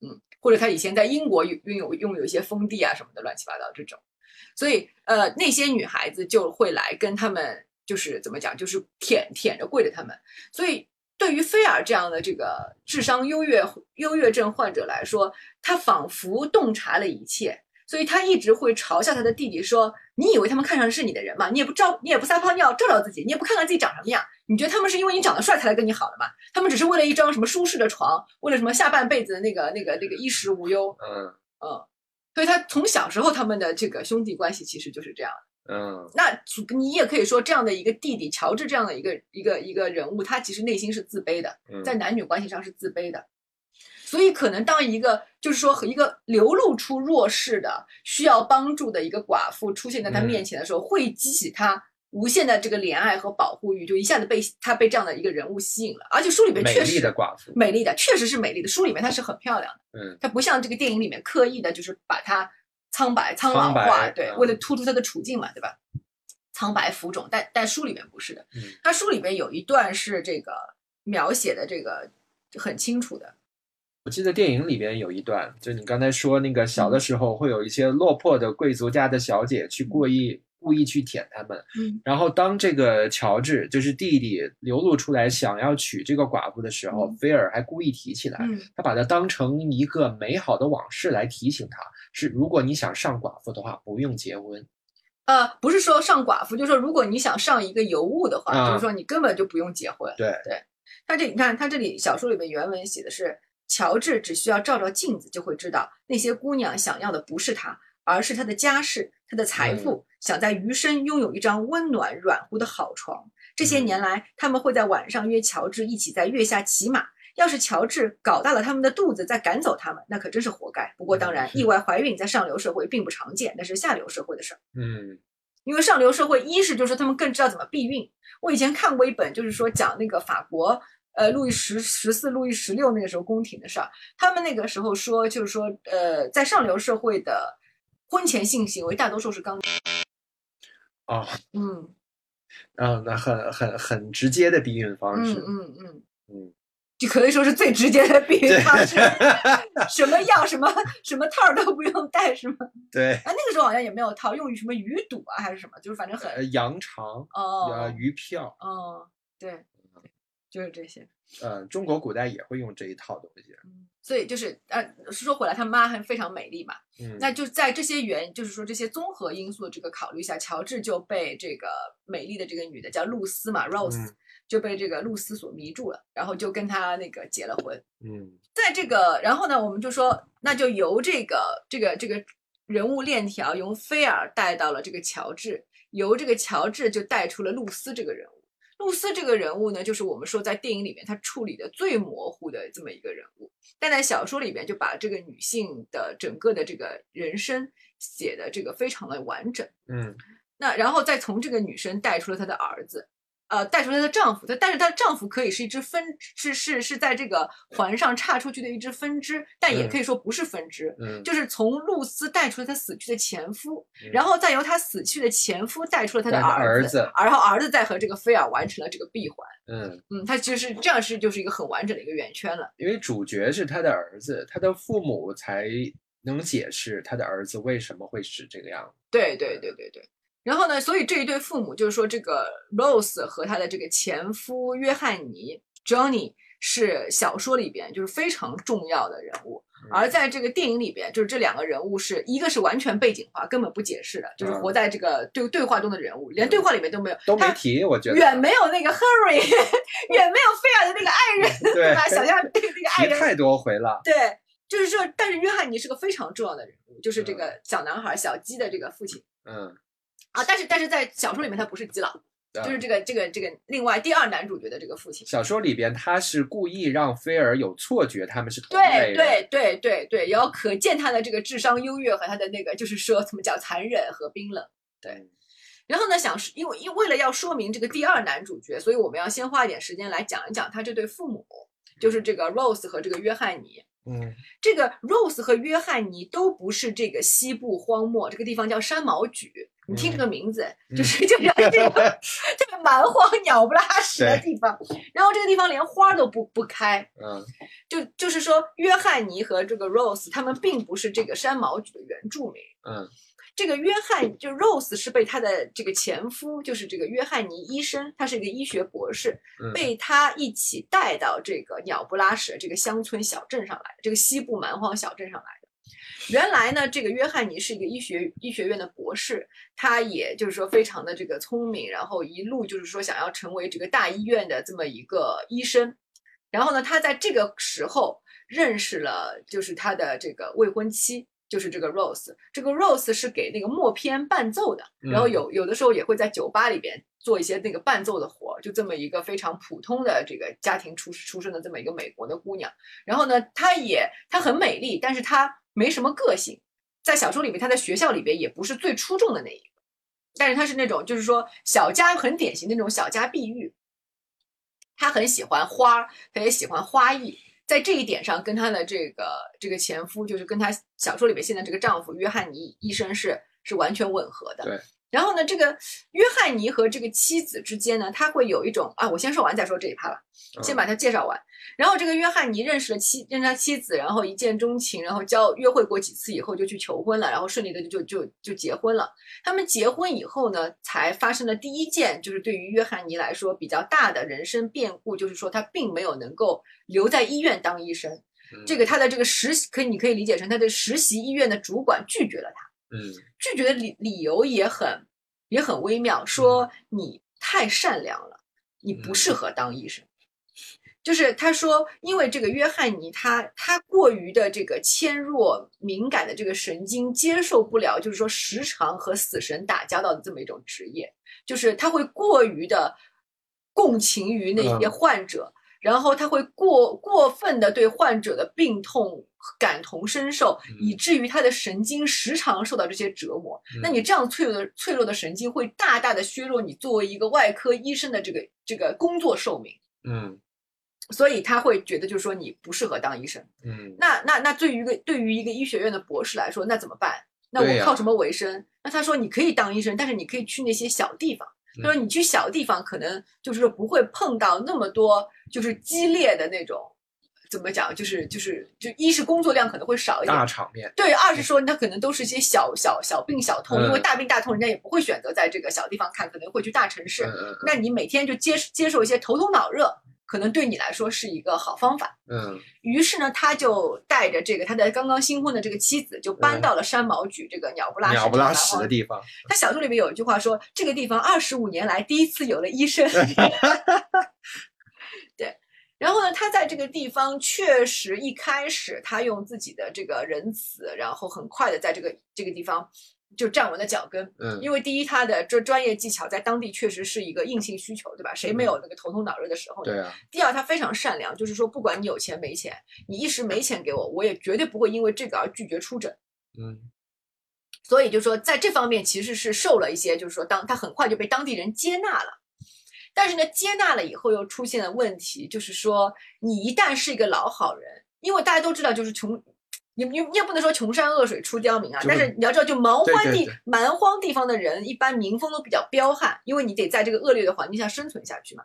嗯，或者他以前在英国拥拥有拥有一些封地啊什么的乱七八糟这种。所以呃，那些女孩子就会来跟他们就是怎么讲，就是舔舔着跪着他们。所以对于菲尔这样的这个智商优越优越症患者来说，他仿佛洞察了一切。所以他一直会嘲笑他的弟弟说：“你以为他们看上的是你的人吗？你也不照，你也不撒泡尿照照自己，你也不看看自己长什么样？你觉得他们是因为你长得帅才来跟你好的吗？他们只是为了一张什么舒适的床，为了什么下半辈子的那个那个那个衣食无忧。嗯嗯，所以他从小时候他们的这个兄弟关系其实就是这样。嗯那你也可以说，这样的一个弟弟乔治这样的一个一个一个人物，他其实内心是自卑的，嗯，在男女关系上是自卑的。所以，可能当一个就是说和一个流露出弱势的、需要帮助的一个寡妇出现在他嗯面前的时候，会激起他无限的这个怜爱和保护欲，就一下子被他被这样的一个人物吸引了。而且书里面美丽确实的寡妇，美丽的，确实是美丽的。书里面她是很漂亮的，嗯她不像这个电影里面刻意的，就是把她苍白、苍老化，对，嗯为了突出她的处境嘛，对吧？苍白浮肿，但但书里面不是的，嗯他书里面有一段是这个描写的这个很清楚的，我记得电影里边有一段，就你刚才说那个小嗯。的时候会有一些落魄的贵族家的小姐去故意故意去舔他们，嗯。然后当这个乔治就是弟弟流露出来想要娶这个寡妇的时候，嗯。菲尔还故意提起来，嗯。他把它当成一个美好的往事来提醒他，是如果你想上寡妇的话，不用结婚。呃，不是说上寡妇，就是说如果你想上一个尤物的话，啊就是说你根本就不用结婚。对。对，他这你看，他这里小说里面原文写的是，乔治只需要照照镜子就会知道，那些姑娘想要的不是他，而是他的家世、他的财富，想在余生拥有一张温暖软乎的好床。这些嗯年来，他们会在晚上约乔治一起在月下骑马。要是乔治搞大了他们的肚子，再赶走他们，那可真是活该。不过当然，意外怀孕在上流社会并不常见，那是下流社会的事儿。嗯因为上流社会，一是就是他们更知道怎么避孕。我以前看过一本，就是说讲那个法国，呃，路易十十四、路易十六那个时候宫廷的事儿。他们那个时候说，就是说，呃，在上流社会的婚前性行为，大多数是刚，哦，嗯。啊，那很很很直接的避孕方嗯式，嗯嗯，嗯，就可以说是最直接的避孕方式，什么药、什么什么套儿都不用带，是吗？对，啊，那个时候好像也没有套，用于什么鱼肚啊，还是什么，就是反正很呃，羊肠，哦呃，鱼票，哦，对，就是这些。呃，中国古代也会用这一套东西，嗯，所以就是呃，说回来，他妈还非常美丽嘛。嗯，那就在这些原，就是说这些综合因素的这个考虑下，乔治就被这个美丽的这个女的叫露丝嘛，Rose，、嗯就被这个露丝所迷住了，然后就跟他那个结了婚。嗯在这个，然后呢，我们就说，那就由这个这个这个人物链条，由菲尔带到了这个乔治，由这个乔治就带出了露丝这个人物。露丝这个人物呢，就是我们说在电影里面她处理的最模糊的这么一个人物，但在小说里面就把这个女性的整个的这个人生写的这个非常的完整。嗯那然后再从这个女生带出了她的儿子，呃，带出她的丈夫，她但是她的丈夫可以是一只分是是是在这个环上岔出去的一只分支，但也嗯可以说不是分支，嗯，就是从露丝带出了她死去的前夫，嗯然后再由她死去的前夫带出了她的儿子，儿子然后儿子再和这个菲尔完成了这个闭环。嗯，嗯，他就是这样是就是一个很完整的一个圆圈了。因为主角是他的儿子，他的父母才能解释他的儿子为什么会是这个样子。对对对对对。然后呢，所以这一对父母就是说，这个 Rose 和她的这个前夫约翰尼 Johnny 是小说里边就是非常重要的人物，嗯。而在这个电影里边，就是这两个人物是一个是完全背景化，根本不解释的，就是活在这个对对话中的人物，连对话里面都没有，嗯都没他提，我觉得。远没有那个 Harry，远没有菲尔的那个爱人，对吧？想象那个那个爱人太多回了。对，就是说，但是约翰尼是个非常重要的人物，就是这嗯个小男孩小鸡的这个父亲嗯，啊。但是，但是在小说里面他不是基佬，就是嗯这个这个这个另外第二男主角的这个父亲。小说里边他是故意让菲尔有错觉他们是同对类人。对对对对，然后可见他的这个智商优越和他的那个就是说怎么讲残忍和冰冷。对，然后呢，想是因为因为为了要说明这个第二男主角，所以我们要先花一点时间来讲一讲他这对父母，就是这个 Rose 和这个约翰尼。嗯这个 Rose 和约翰尼都不是这个西部荒漠，这个地方叫山毛榉。你听这个名字，就是 就是这个这个蛮荒鸟不拉屎的地方。然后这个地方连花都不不开，嗯就就是说，约翰尼和这个 Rose 他们并不是这个山毛榉的原住民。嗯这个约翰就 Rose 是被他的这个前夫，就是这个约翰尼医生，他是一个医学博士，嗯，被他一起带到这个鸟不拉屎这个乡村小镇上来，这个西部蛮荒小镇上来的。原来呢，这个约翰尼是一个医学医学院的博士，他也就是说非常的这个聪明，然后一路就是说想要成为这个大医院的这么一个医生。然后呢，他在这个时候认识了就是他的这个未婚妻，就是这个 Rose。这个 Rose 是给那个默片伴奏的，然后有有的时候也会在酒吧里边做一些那个伴奏的活，就这么一个非常普通的这个家庭出出生的这么一个美国的姑娘。然后呢，她也她很美丽，但是她没什么个性。在小说里面，她在学校里边也不是最出众的那一个，但是她是那种就是说小家很典型的那种小家碧玉。她很喜欢花，她也喜欢花艺，在这一点上跟她的这个这个前夫，就是跟她小说里面现在这个丈夫约翰尼医生是是完全吻合的。对。然后呢，这个约翰尼和这个妻子之间呢，他会有一种啊，我先说完再说这一趴吧，先把他介绍完。然后这个约翰尼认识了妻，认识他妻子，然后一见钟情，然后交约会过几次以后就去求婚了，然后顺利的就就就结婚了。他们结婚以后呢，才发生了第一件就是对于约翰尼来说比较大的人生变故，就是说他并没有能够留在医院当医生。这个他的这个实习可以你可以理解成他的实习医院的主管拒绝了他。嗯，拒绝的理理由也很也很微妙，说你太善良了，你不适合当医生。就是他说，因为这个约翰尼他他过于的这个纤弱敏感的这个神经接受不了，就是说时常和死神打交道的这么一种职业，就是他会过于的共情于那些患者。然后他会过过分的对患者的病痛感同身受，以至于他的神经时常受到这些折磨。那你这样脆弱的脆弱的神经会大大的削弱你作为一个外科医生的这个这个工作寿命。嗯，所以他会觉得就是说你不适合当医生。嗯，那那那对于一个对于一个医学院的博士来说，那怎么办？那我靠什么为生？那他说你可以当医生，但是你可以去那些小地方。他说：“你去小地方，可能就是说不会碰到那么多就是激烈的那种，怎么讲？就是就是就一是工作量可能会少一点，大场面。对，二是说那可能都是一些小小小病小痛，因为大病大痛人家也不会选择在这个小地方看，可能会去大城市。那你每天就接接受一些头痛脑热。”可能对你来说是一个好方法，嗯。于是呢，他就带着这个他的刚刚新婚的这个妻子，就搬到了山毛榉这个鸟不拉鸟不拉屎的地方。他小说里面有一句话说：“这个地方二十五年来第一次有了医生。”对。然后呢，他在这个地方确实一开始他用自己的这个仁慈，然后很快的在这个这个地方。就站稳了脚跟，嗯，因为第一，他的这专业技巧在当地确实是一个硬性需求，对吧？谁没有那个头痛脑热的时候呢？对啊。第二，他非常善良，就是说，不管你有钱没钱，你一时没钱给我，我也绝对不会因为这个而拒绝出诊。嗯。所以就说，在这方面其实是受了一些，就是说，当他很快就被当地人接纳了。但是呢，接纳了以后又出现了问题，就是说，你一旦是一个老好人，因为大家都知道，就是穷。你你你也不能说穷山恶水出刁民啊，但是你要知道，就蛮荒地蛮荒地方的人，一般民风都比较彪悍，因为你得在这个恶劣的环境下生存下去嘛。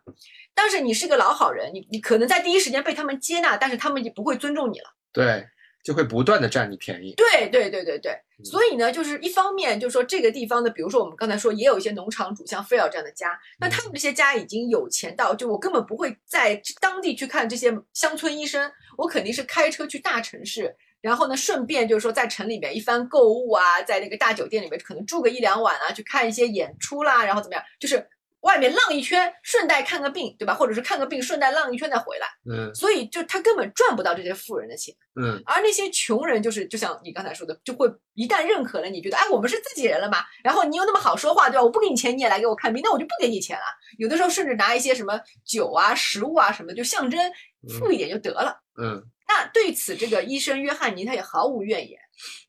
但是你是个老好人，你你可能在第一时间被他们接纳，但是他们就不会尊重你了。对，就会不断的占你便宜。对对对对对，所以呢，就是一方面就是说这个地方的，比如说我们刚才说也有一些农场主，像菲尔这样的家，那他们这些家已经有钱到，就我根本不会在当地去看这些乡村医生，我肯定是开车去大城市。然后呢，顺便就是说，在城里面一番购物啊，在那个大酒店里面可能住个一两晚啊，去看一些演出啦，然后怎么样，就是外面浪一圈，顺带看个病，对吧？或者是看个病，顺带浪一圈再回来。嗯，所以就他根本赚不到这些富人的钱。嗯，而那些穷人，就是就像你刚才说的，就会一旦认可了，你觉得哎，我们是自己人了嘛？然后你又那么好说话，对吧？我不给你钱，你也来给我看病，那我就不给你钱了。有的时候甚至拿一些什么酒啊、食物啊什么，就象征富一点就得了。嗯。那对此，这个医生约翰尼他也毫无怨言。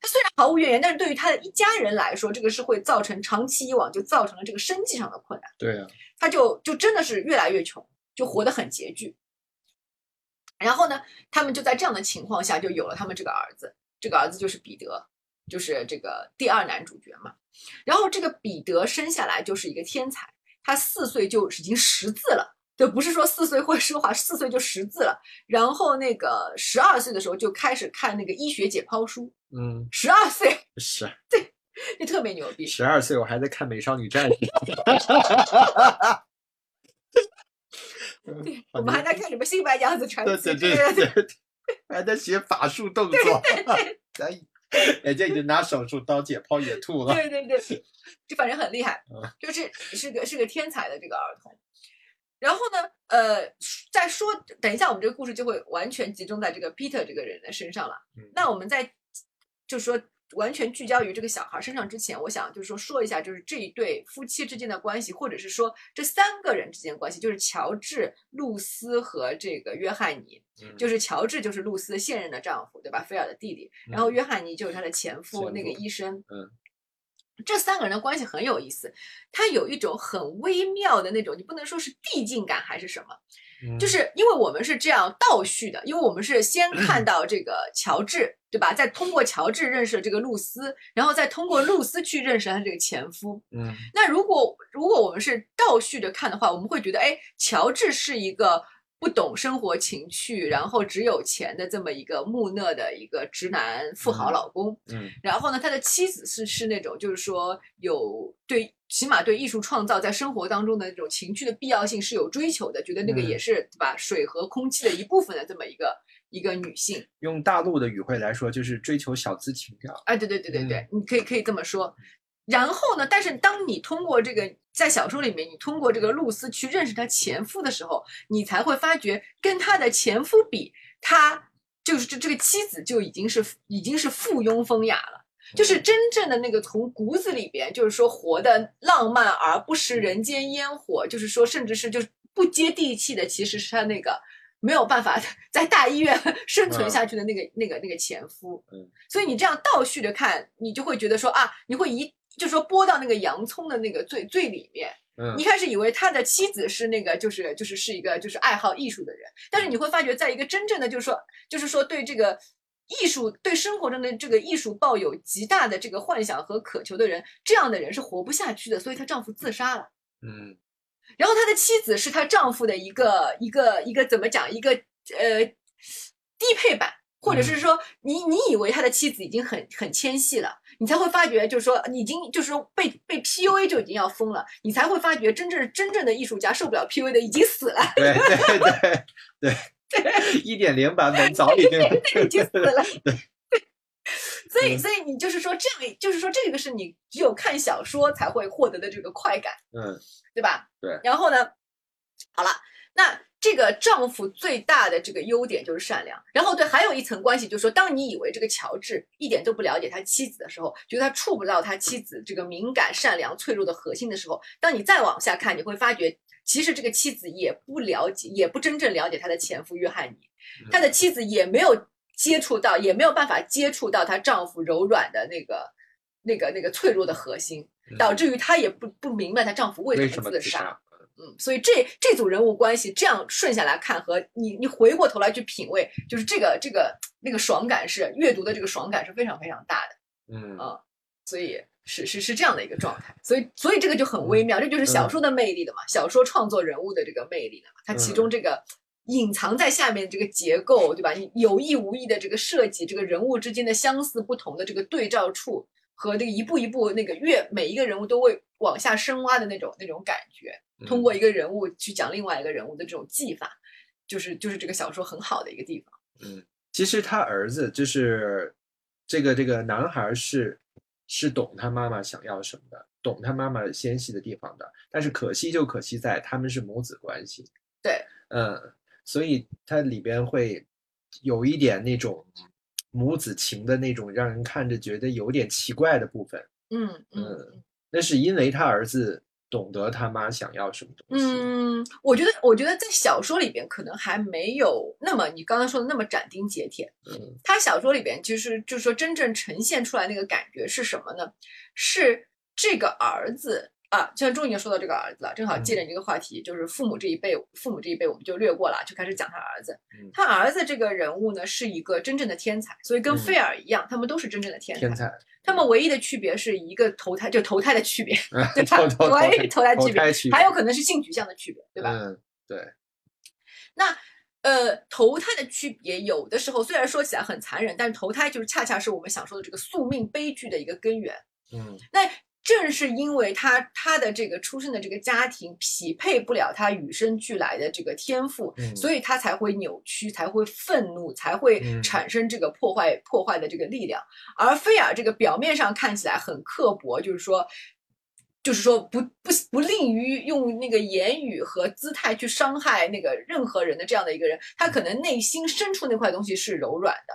他虽然毫无怨言，但是对于他的一家人来说，这个是会造成长期以往就造成了这个生计上的困难。对啊，他就就真的是越来越穷，就活得很拮据。然后呢，他们就在这样的情况下，就有了他们这个儿子。这个儿子就是彼得，就是这个第二男主角嘛。然后这个彼得生下来就是一个天才，他四岁就已经识字了。就不是说四岁会说话，四岁就识字了。然后那个十二岁的时候就开始看那个医学解剖书。嗯，十二岁是，对，就特别牛逼。十二岁我还在看《美少女战士》，对，我们还在看什么《新白娘子传奇》？对对对对，还在学法术动作。对对对，咱人家已经拿手术刀解剖野兔了。对对对，就反正很厉害嗯，就是是个是个天才的这个儿童。然后呢，呃，再说，等一下，我们这个故事就会完全集中在这个 Peter 这个人的身上了。嗯那我们在就是说完全聚焦于这个小孩身上之前，我想就是说说一下，就是这一对夫妻之间的关系，或者是说这三个人之间的关系，就是乔治、露丝和这个约翰尼。嗯就是乔治就是露丝现任的丈夫，对吧？菲尔的弟弟，然后嗯约翰尼就是他的前夫，前那个医生。嗯，这三个人的关系很有意思，他有一种很微妙的那种，你不能说是递进感还是什么，嗯就是因为我们是这样倒叙的，因为我们是先看到这个乔治，对吧？再通过乔治认识了这个露丝，然后再通过露丝去认识了他这个前夫。嗯那如果如果我们是倒叙着看的话，我们会觉得，哎，乔治是一个不懂生活情趣，然后只有钱的这么一个木讷的一个直男富豪嗯老公。嗯然后呢，他的妻子是是那种就是说有对起码对艺术创造在生活当中的那种情趣的必要性是有追求的，觉得那个嗯也是对吧水和空气的一部分的这么一个一个女性。用大陆的语汇来说，就是追求小资情调。哎，对对对对对，嗯你可以可以这么说。然后呢，但是当你通过这个在小说里面，你通过这个露丝去认识她前夫的时候，你才会发觉跟她的前夫比，她就是这这个妻子就已经是已经是附庸风雅了。就是真正的那个从骨子里边，就是说活的浪漫而不食人间烟火，就是说甚至是就是不接地气的，其实是他那个没有办法在大医院生存下去的那个、那个那个前夫。嗯，所以你这样倒叙着看，你就会觉得说啊，你会一就说拨到那个洋葱的那个最最里面。嗯。你一开始以为他的妻子是那个，就是就是是一个就是爱好艺术的人，但是你会发觉，在一个真正的就是说就是说对这个艺术对生活中的这个艺术抱有极大的这个幻想和渴求的人，这样的人是活不下去的，所以她丈夫自杀了。嗯。然后她的妻子是她丈夫的一个一个一个怎么讲一个呃低配版，或者是说你你以为他的妻子已经很很纤细了，你才会发觉就是说你已经就是说被被 PUA 就已经要疯了，你才会发觉真正真正的艺术家受不了 PUA 的已经死了，对对对 对，一点零版本早已经已经死了。对。所以，嗯所以你就是说，这样就是说，这个是你只有看小说才会获得的这个快感。嗯对吧？对然后呢，好了，那这个丈夫最大的这个优点就是善良。然后对，还有一层关系，就是说，当你以为这个乔治一点都不了解他妻子的时候，觉得他触不到他妻子这个敏感、善良、脆弱的核心的时候，当你再往下看，你会发觉，其实这个妻子也不了解，也不真正了解她的前夫约翰尼，他的妻子也没有接触到，也没有办法接触到她丈夫柔软的那个、那个、那个脆弱的核心。导致于她也不不明白她丈夫为为什么自杀。嗯，所以这这组人物关系这样顺下来看，和你你回过头来去品味，就是这个这个那个爽感是阅读的这个爽感是非常非常大的，嗯啊所以是是是这样的一个状态。所以所以这个就很微妙，这就是小说的魅力的嘛，小说创作人物的这个魅力的嘛，它其中这个。隐藏在下面这个结构，对吧？你有意无意的这个设计，这个人物之间的相似不同的这个对照处，和这个一步一步那个越每一个人物都会往下深挖的那种那种感觉，通过一个人物去讲另外一个人物的这种技法，就是就是这个小说很好的一个地方。嗯，其实他儿子就是这个这个男孩是是懂他妈妈想要什么的，懂他妈妈纤细的地方的，但是可惜就可惜在他们是母子关系，对，嗯，所以它里边会有一点那种母子情的那种让人看着觉得有点奇怪的部分，嗯嗯嗯。那是因为他儿子懂得他妈想要什么东西，嗯，我觉得我觉得在小说里边可能还没有那么你刚刚说的那么斩钉截铁。嗯他小说里边其实就是说真正呈现出来那个感觉是什么呢？是这个儿子啊，现在终于说到这个儿子了，正好借着你这个话题，就是父母这一辈，父母这一辈我们就略过了，就开始讲他儿子嗯。他儿子这个人物呢，是一个真正的天才，所以跟嗯菲尔一样，他们都是真正的天才。天才，他们唯一的区别是一个投胎，就投胎的区别，对吧？唯一投胎区别还有可能是性取向的区别，对吧？嗯，对，那呃，投胎的区别，有的时候虽然说起来很残忍，但是投胎就是恰恰是我们想说的这个宿命悲剧的一个根源。嗯那正是因为他他的这个出生的这个家庭匹配不了他与生俱来的这个天赋，嗯所以他才会扭曲，才会愤怒，才会嗯产生这个破坏破坏的这个力量。而菲尔这个表面上看起来很刻薄，就是说。就是说不不不吝于用那个言语和姿态去伤害那个任何人的这样的一个人，他可能内心深处那块东西是柔软的，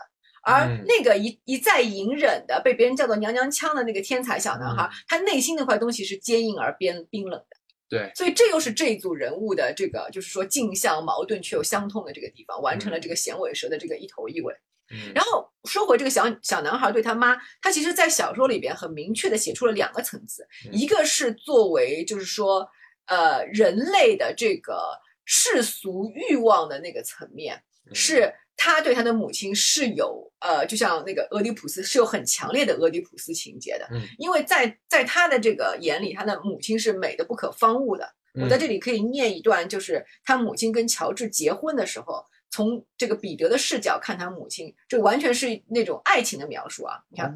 而嗯。那个一一再隐忍的被别人叫做娘娘腔的那个天才小男孩，嗯。他内心那块东西是坚硬而冰冰冷的。对，所以这又是这一组人物的这个，就是说镜像矛盾却又相通的这个地方，完成了这个响尾蛇的这个一头一尾。嗯。然后说回这个小小男孩对他妈，他其实，在小说里边很明确的写出了两个层次，嗯。一个是作为就是说，呃，人类的这个世俗欲望的那个层面，嗯。是他对他的母亲是有呃，就像那个俄狄浦斯是有很强烈的俄狄浦斯情节的，嗯因为在在他的这个眼里，他的母亲是美的不可方物的。我在这里可以念一段，就是他母亲跟乔治结婚的时候，从这个彼得的视角看他母亲，这完全是那种爱情的描述啊！你看，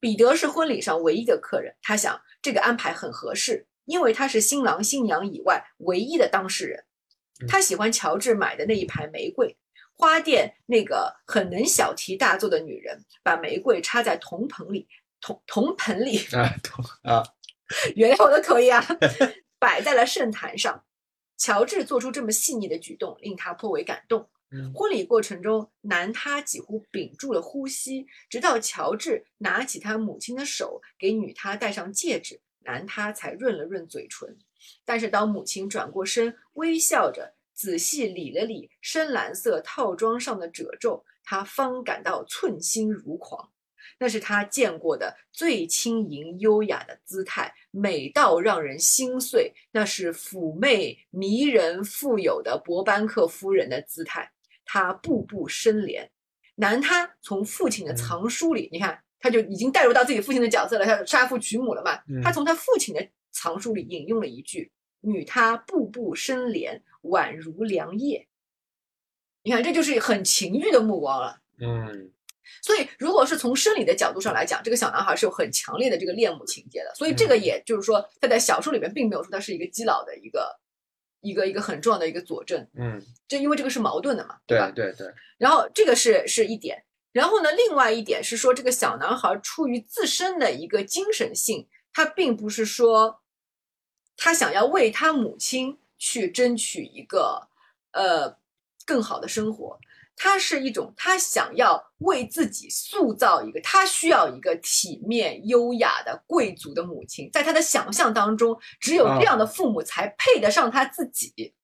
彼得是婚礼上唯一的客人，他想这个安排很合适，因为他是新郎新娘以外唯一的当事人。他喜欢乔治买的那一排玫瑰，花店那个很能小题大做的女人，把玫瑰插在铜盆里，铜铜盆里，啊铜啊，原谅我的口音啊，摆在了圣坛上。乔治做出这么细腻的举动，令他颇为感动。嗯婚礼过程中，男他几乎屏住了呼吸，直到乔治拿起他母亲的手给女他戴上戒指，男他才润了润嘴唇。但是当母亲转过身，微笑着仔细理了理深蓝色套装上的褶皱，他方感到寸心如狂。那是他见过的最轻盈优雅的姿态，美到让人心碎。那是妩媚迷人、富有的博班克夫人的姿态。他步步生怜，男他从父亲的藏书里，你看，他就已经带入到自己父亲的角色了，他杀父娶母了嘛。嗯他从他父亲的藏书里引用了一句：“女他步步生莲，宛如良夜。”你看，这就是很情欲的目光了。嗯所以，如果是从生理的角度上来讲，这个小男孩是有很强烈的这个恋母情节的。所以，这个嗯也就是说，他在小说里面并没有说他是一个基佬的一个一个一个很重要的一个佐证。嗯，就因为这个是矛盾的嘛，对吧？对对，然后这个是是一点，然后呢，另外一点是说，这个小男孩出于自身的一个精神性，他并不是说他想要为他母亲去争取一个呃更好的生活，他是一种他想要为自己塑造一个，他需要一个体面优雅的贵族的母亲，在他的想象当中，只有这样的父母才配得上他自己。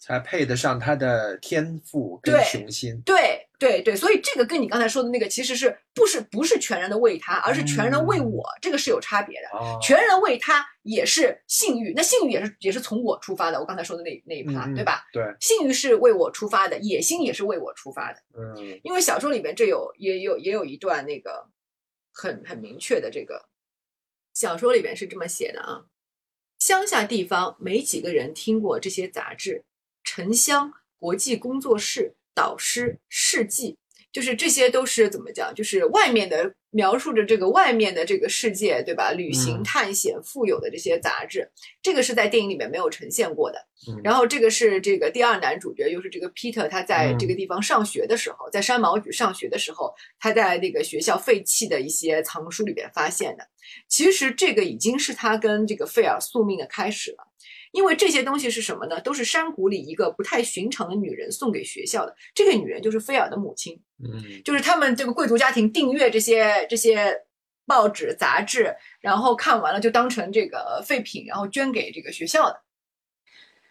才配得上他的天赋跟对雄心。对对对，所以这个跟你刚才说的那个其实是不是不是全然的为他，而是全然的为我，这个是有差别的。哦，全然的为他也是性欲，那性欲也是也是从我出发的，我刚才说的那那一趴，对吧？对，性欲是为我出发的，野心也是为我出发的。嗯因为小说里面这有也有也有一段那个很很明确的这个，小说里面是这么写的啊，乡下地方没几个人听过这些杂志，城乡国际工作室、导师、事迹，就是这些都是怎么讲？就是外面的描述着这个外面的这个世界，对吧？旅行、嗯探险、富有的这些杂志，这个是在电影里面没有呈现过的。嗯然后这个是这个第二男主角，又是这个 Peter，他在这个地方上学的时候，在山毛榉上学的时候，他在那个学校废弃的一些藏书里边发现的。其实这个已经是他跟这个费尔宿命的开始了，因为这些东西是什么呢？都是山谷里一个不太寻常的女人送给学校的。这个女人就是菲尔的母亲，嗯就是他们这个贵族家庭订阅这些这些报纸杂志，然后看完了就当成这个废品，然后捐给这个学校的。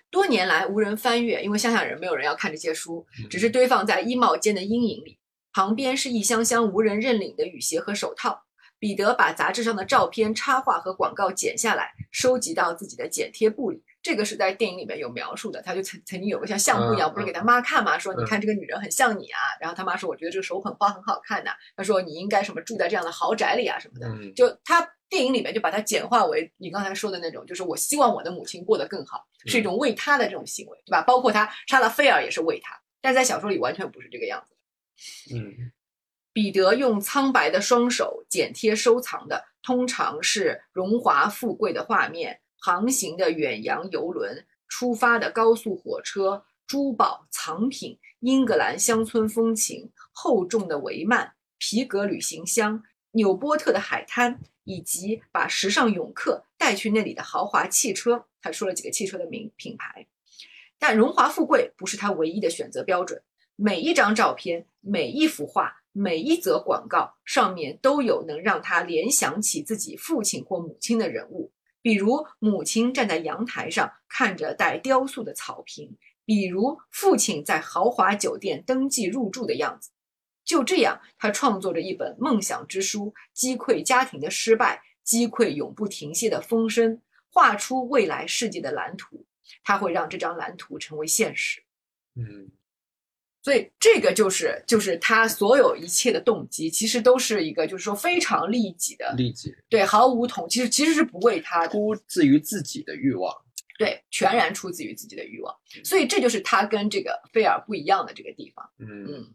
多年来无人翻阅，因为乡下人没有人要看这些书，只是堆放在衣帽间的阴影里。旁边是一箱箱无人认领的雨鞋和手套。彼得把杂志上的照片、插画和广告剪下来，收集到自己的剪贴簿里。这个是在电影里面有描述的。他就曾曾经有个像相簿一样，嗯不是给他妈看嘛？说嗯你看这个女人很像你啊。然后他妈说，我觉得这个手捧花很好看呐、他说你应该什么住在这样的豪宅里啊什么的。嗯就他电影里面就把它简化为你刚才说的那种，就是我希望我的母亲过得更好，是一种为他的这种行为，对吧？包括他杀了菲尔也是为他，但是在小说里完全不是这个样子。嗯彼得用苍白的双手剪贴收藏的通常是荣华富贵的画面，航行的远洋游轮，出发的高速火车，珠宝藏品，英格兰乡村风情，厚重的帷幔，皮革旅行箱，纽波特的海滩，以及把时尚泳客带去那里的豪华汽车。他说了几个汽车的名品牌，但荣华富贵不是他唯一的选择标准。每一张照片，每一幅画。每一则广告上面都有能让他联想起自己父亲或母亲的人物，比如母亲站在阳台上看着带雕塑的草坪，比如父亲在豪华酒店登记入住的样子。就这样，他创作着一本梦想之书，击溃家庭的失败，击溃永不停歇的风声，画出未来世界的蓝图。他会让这张蓝图成为现实。嗯。所以这个就是就是他所有一切的动机，其实都是一个就是说非常利己的，利己对，毫无统，其实其实是不为他出自于自己的欲望，对，全然出自于自己的欲望。所以这就是他跟这个菲尔不一样的这个地方。嗯嗯。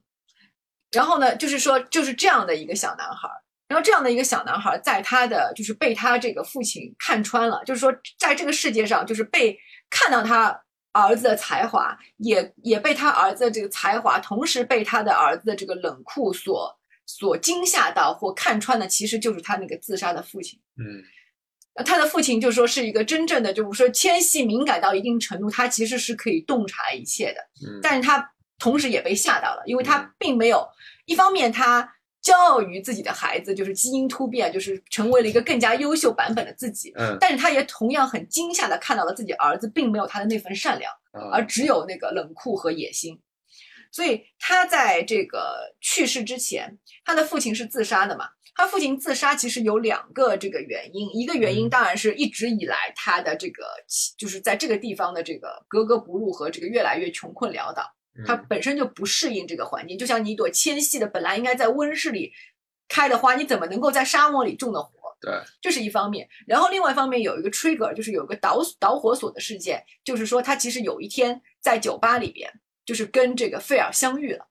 然后呢，就是说就是这样的一个小男孩，然后这样的一个小男孩，在他的就是被他这个父亲看穿了，就是说在这个世界上，就是被看到他。儿子的才华也也被他儿子的这个才华，同时被他的儿子的这个冷酷所所惊吓到或看穿的，其实就是他那个自杀的父亲。嗯，他的父亲就说是一个真正的，就是说纤细敏感到一定程度，他其实是可以洞察一切的。嗯，但是他同时也被吓到了，因为他并没有一方面他。骄傲于自己的孩子，就是基因突变，就是成为了一个更加优秀版本的自己。嗯，但是他也同样很惊吓的看到了自己儿子并没有他的那份善良，而只有那个冷酷和野心。所以他在这个去世之前，他的父亲是自杀的嘛？他父亲自杀其实有两个这个原因，一个原因当然是一直以来他的这个就是在这个地方的这个格格不入和这个越来越穷困潦倒。它本身就不适应这个环境，就像你一朵纤细的本来应该在温室里开的花，你怎么能够在沙漠里种的活？对，这是一方面。然后另外一方面有一个 trigger，就是有个导导火索的事件，就是说他其实有一天在酒吧里边，就是跟这个费尔相遇了。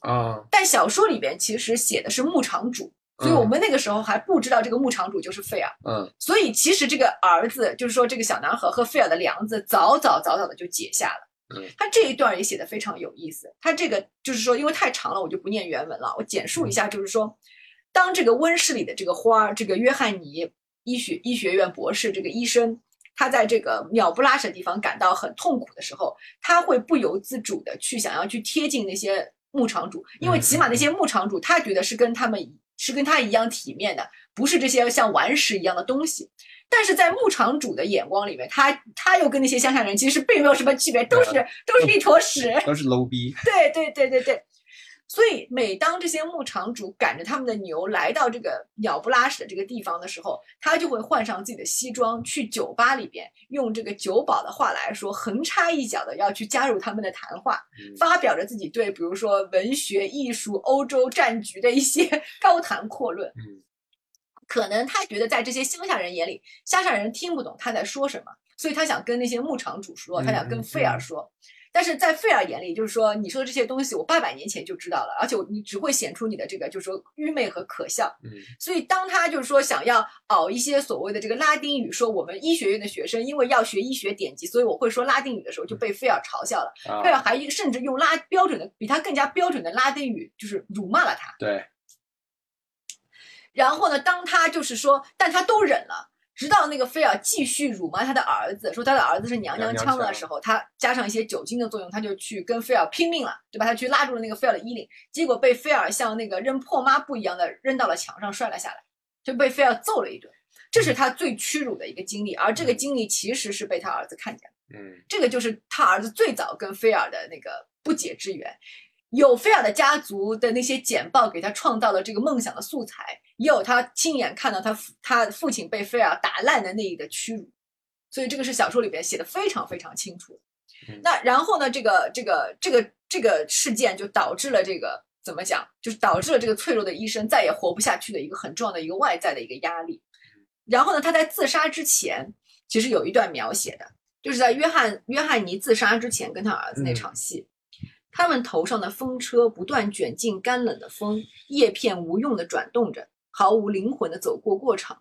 啊，但小说里边其实写的是牧场主，所以我们那个时候还不知道这个牧场主就是费尔。嗯，所以其实这个儿子，就是说这个小男孩和费尔的梁子，早早早早的就结下了。他这一段也写的非常有意思。他这个就是说，因为太长了，我就不念原文了。我简述一下，就是说，当这个温室里的这个花儿，这个约翰尼医学医学院博士这个医生，他在这个鸟不拉屎的地方感到很痛苦的时候，他会不由自主的去想要去贴近那些牧场主，因为起码那些牧场主他觉得是跟他们是跟他一样体面的，不是这些像顽石一样的东西。但是在牧场主的眼光里面，他他又跟那些乡下人其实并没有什么区别，都是都是一坨屎，都是 low 逼。对对对对对，所以每当这些牧场主赶着他们的牛来到这个鸟不拉屎的这个地方的时候，他就会换上自己的西装，去酒吧里边用这个酒保的话来说，横插一脚的要去加入他们的谈话，发表着自己对比如说文学、艺术、欧洲战局的一些 高谈阔论。嗯。可能他觉得在这些乡下人眼里，乡下人听不懂他在说什么，所以他想跟那些牧场主说，他想跟费尔说。但是在费尔眼里，就是说你说的这些东西，我八百年前就知道了，而且你只会显出你的这个就是说愚昧和可笑。嗯，所以当他就是说想要熬一些所谓的这个拉丁语，说我们医学院的学生因为要学医学典籍，所以我会说拉丁语的时候，就被费尔嘲笑了。费尔还甚至用拉标准的比他更加标准的拉丁语，就是辱骂了他。对。然后呢？当他就是说，但他都忍了，直到那个菲尔继续辱骂他的儿子，说他的儿子是娘娘腔的时候，他加上一些酒精的作用，他就去跟菲尔拼命了，就把他去拉住了那个菲尔的衣领，结果被菲尔像那个扔破抹布一样的扔到了墙上，摔了下来，就被菲尔揍了一顿。这是他最屈辱的一个经历，而这个经历其实是被他儿子看见了。嗯，这个就是他儿子最早跟菲尔的那个不解之缘。有菲尔的家族的那些简报给他创造了这个梦想的素材，也有他亲眼看到他他父亲被菲尔打烂的那一个屈辱，所以这个是小说里边写的非常非常清楚。那然后呢，这个这个这个这个事件就导致了这个怎么讲，就是导致了这个脆弱的医生再也活不下去的一个很重要的一个外在的一个压力。然后呢，他在自杀之前，其实有一段描写的，就是在约翰约翰尼自杀之前跟他儿子那场戏。他们头上的风车不断卷进干冷的风，叶片无用的转动着，毫无灵魂的走过过场。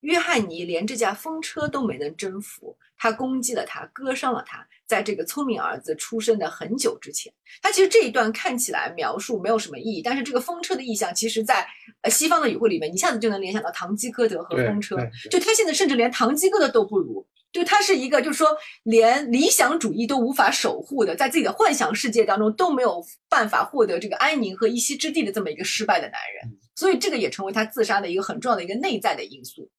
约翰尼连这架风车都没能征服，他攻击了他，割伤了他。在这个聪明儿子出生的很久之前，他其实这一段看起来描述没有什么意义，但是这个风车的意象，其实在呃西方的语汇里面，一下子就能联想到堂吉诃德和风车。就他现在甚至连堂吉诃德都不如，就他是一个就是说连理想主义都无法守护的，在自己的幻想世界当中都没有办法获得这个安宁和一席之地的这么一个失败的男人嗯，所以这个也成为他自杀的一个很重要的一个内在的因素。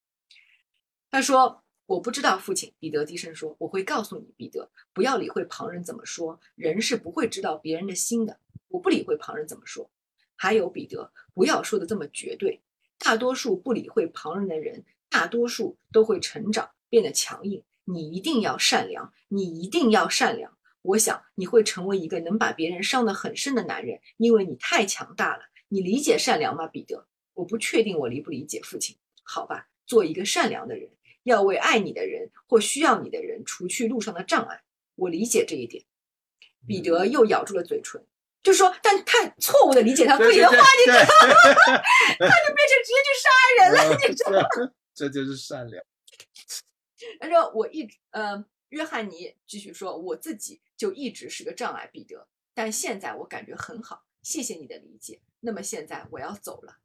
他说。我不知道，父亲。彼得低声说：“我会告诉你，彼得，不要理会旁人怎么说，人是不会知道别人的心的。我不理会旁人怎么说。还有，彼得，不要说的这么绝对。大多数不理会旁人的人，大多数都会成长，变得强硬。你一定要善良，你一定要善良。我想你会成为一个能把别人伤得很深的男人，因为你太强大了。你理解善良吗，彼得？我不确定我理不理解，父亲。好吧，做一个善良的人。”要为爱你的人或需要你的人除去路上的障碍，我理解这一点。彼得又咬住了嘴唇，就说：“但他错误的理解他父亲的话，你知道吗，他就变成直接去杀人了，你知道吗？这就是善良。他说：“我一直，呃，约翰尼继续说，我自己就一直是个障碍，彼得。但现在我感觉很好，谢谢你的理解。那么现在我要走了。”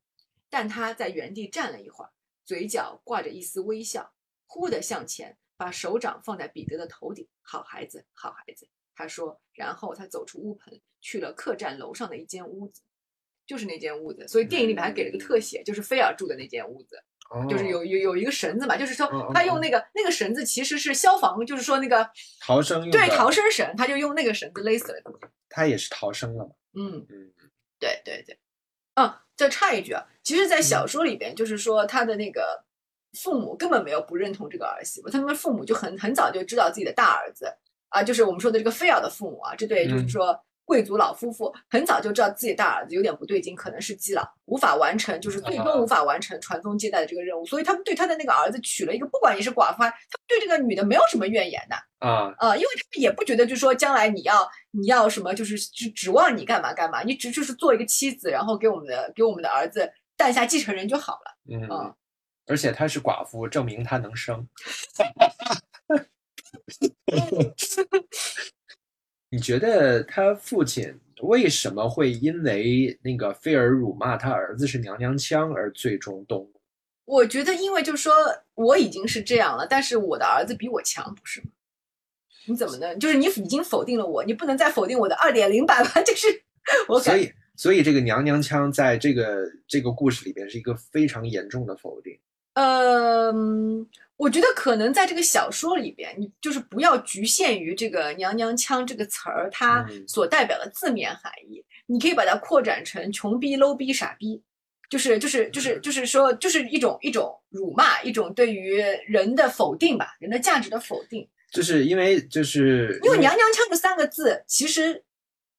但他在原地站了一会儿，嘴角挂着一丝微笑。忽地向前，把手掌放在彼得的头顶。好孩子，好孩子，他说。然后他走出屋棚，去了客栈楼上的一间屋子，就是那间屋子。所以电影里面还给了个特写，就是菲尔住的那间屋子，就是有有有一个绳子嘛，就是说他用那个那个绳子其实是消防，就是说那个逃生用对逃生绳，他就用那个绳子勒死了。他也是逃生了嘛？嗯嗯，对对对。嗯，再插一句啊，其实，在小说里边，就是说他的那个。父母根本没有不认同这个儿媳妇，他们父母就很很早就知道自己的大儿子啊，就是我们说的这个菲尔的父母啊，这对就是说贵族老夫妇很早就知道自己大儿子有点不对劲，可能是基佬，无法完成，就是最终无法完成传宗接代的这个任务，所以他们对他的那个儿子娶了一个，不管你是寡妇，他们对这个女的没有什么怨言的啊啊，因为他们也不觉得就是说将来你要你要什么，就是指指望你干嘛干嘛，你只就是做一个妻子，然后给我们的给我们的儿子诞下继承人就好了，嗯。而且她是寡妇，证明她能生。你觉得他父亲为什么会因为那个菲尔辱骂他儿子是娘娘腔而最终动怒？我觉得，因为就是说我已经是这样了，但是我的儿子比我强，不是吗？你怎么能就是你已经否定了我，你不能再否定我的二点零版吧？就是 我所以，所以这个娘娘腔在这个这个故事里边是一个非常严重的否定。嗯，我觉得可能在这个小说里边，你就是不要局限于这个“娘娘腔”这个词儿，它所代表的字面含义，你可以把它扩展成穷逼、low 逼、傻逼，就是就是就是就是说，就是一种一种辱骂，一种对于人的否定吧，人的价值的否定。就是因为就是因为“娘娘腔”这三个字，其实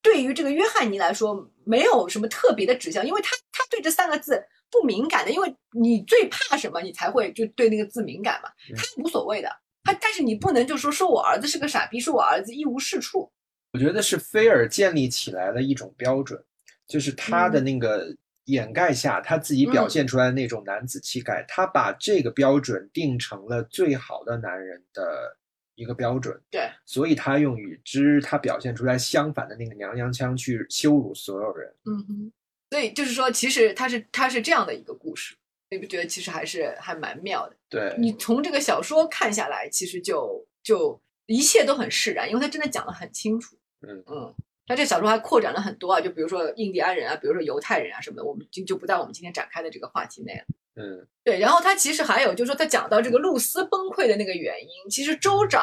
对于这个约翰尼来说没有什么特别的指向，因为他他对这三个字。不敏感的，因为你最怕什么，你才会就对那个字敏感嘛。他无所谓的，他但是你不能就说说我儿子是个傻逼，说我儿子一无是处。我觉得是菲尔建立起来的一种标准，就是他的那个掩盖下，他自己表现出来的那种男子气概，他把这个标准定成了最好的男人的一个标准。对，所以他用与之他表现出来相反的那个娘娘腔去羞辱所有人。嗯哼。所以就是说，其实它是它是这样的一个故事，你不觉得其实还是还蛮妙的？对你从这个小说看下来，其实就就一切都很释然，因为他真的讲的很清楚。嗯嗯，他这小说还扩展了很多啊，就比如说印第安人啊，比如说犹太人啊什么的，我们就就不在我们今天展开的这个话题内了。嗯，对。然后他其实还有就是说，他讲到这个露丝崩溃的那个原因，其实州长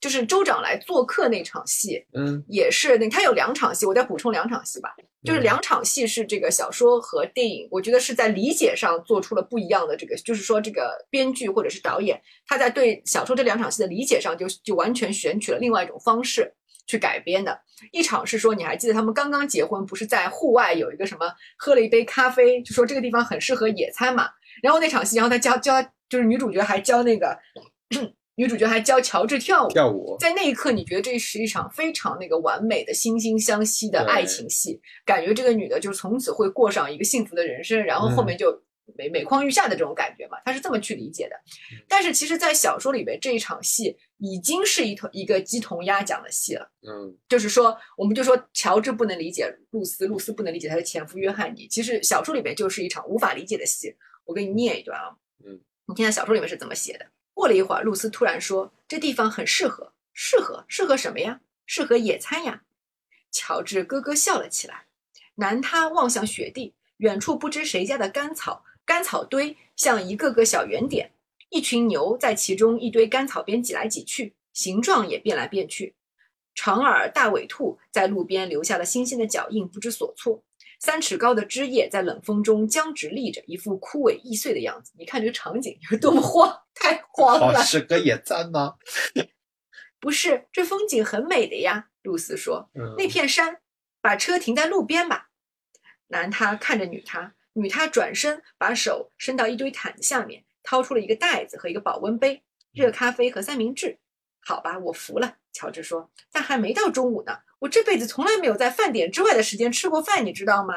就是州长来做客那场戏，嗯，也是那他有两场戏，我再补充两场戏吧。就是两场戏是这个小说和电影，我觉得是在理解上做出了不一样的这个，就是说这个编剧或者是导演他在对小说这两场戏的理解上就就完全选取了另外一种方式去改编的。一场是说你还记得他们刚刚结婚，不是在户外有一个什么喝了一杯咖啡，就说这个地方很适合野餐嘛。然后那场戏，然后他教教就是女主角还教那个。女主角还教乔治跳舞，跳舞在那一刻，你觉得这是一场非常那个完美的惺惺相惜的爱情戏，感觉这个女的就从此会过上一个幸福的人生，然后后面就每每况愈下的这种感觉嘛，她是这么去理解的。但是其实，在小说里边这一场戏已经是一头一个鸡同鸭讲的戏了。嗯就是说，我们就说乔治不能理解露丝，露丝不能理解她的前夫约翰尼。其实小说里面就是一场无法理解的戏。我给你念一段啊，嗯，你听下小说里面是怎么写的。过了一会儿，露丝突然说：“这地方很适合，适合，适合什么呀？适合野餐呀。”乔治咯咯笑了起来。男他望向雪地，远处不知谁家的干草，干草堆像一个个小圆点，一群牛在其中一堆干草边挤来挤去，形状也变来变去。长耳大尾兔在路边留下了新鲜的脚印，不知所措。三尺高的枝叶在冷风中僵直立着，一副枯萎易碎的样子。你看这个场景有多么荒，太荒好了。适合野餐吗？不是，这风景很美的呀。露丝说。嗯那片山，把车停在路边吧。男他看着女他，女他转身，把手伸到一堆毯子下面，掏出了一个袋子和一个保温杯、热咖啡和三明治。好吧，我服了。乔治说，但还没到中午呢。我这辈子从来没有在饭点之外的时间吃过饭，你知道吗？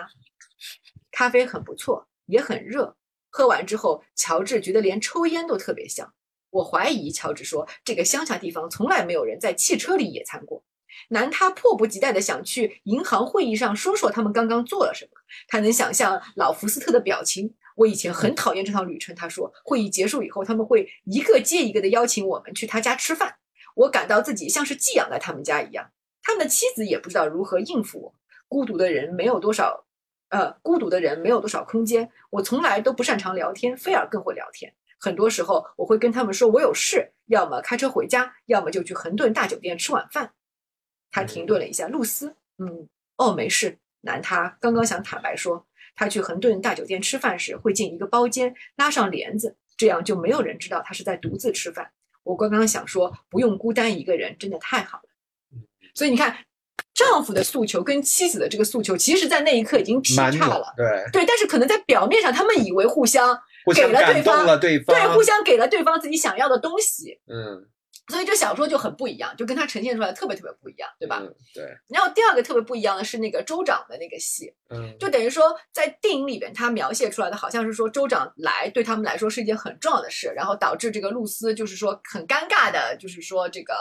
咖啡很不错，也很热。喝完之后，乔治觉得连抽烟都特别香。我怀疑，乔治说，这个乡下地方从来没有人在汽车里野餐过。男他迫不及待地想去银行会议上说说他们刚刚做了什么。他能想象老福斯特的表情。我以前很讨厌这趟旅程，他说，会议结束以后，他们会一个接一个地邀请我们去他家吃饭。我感到自己像是寄养在他们家一样。他们的妻子也不知道如何应付我。孤独的人没有多少，呃，孤独的人没有多少空间。我从来都不擅长聊天，菲尔更会聊天。很多时候，我会跟他们说我有事，要么开车回家，要么就去恒顿大酒店吃晚饭。他停顿了一下，露丝，嗯，哦，没事。男他刚刚想坦白说，他去恒顿大酒店吃饭时会进一个包间，拉上帘子，这样就没有人知道他是在独自吃饭。我刚刚想说，不用孤单一个人，真的太好了。所以你看，丈夫的诉求跟妻子的这个诉求，其实在那一刻已经劈蛮叉了。对，对，但是可能在表面上，他们以为互相给了对方了对方，对互相给了对方自己想要的东西，嗯，所以这小说就很不一样，就跟它呈现出来的特别特别不一样，对吧？嗯？对，然后第二个特别不一样的是那个州长的那个戏，嗯，就等于说在电影里边，他描写出来的好像是说州长来对他们来说是一件很重要的事，然后导致这个露丝就是说很尴尬的，就是说这个。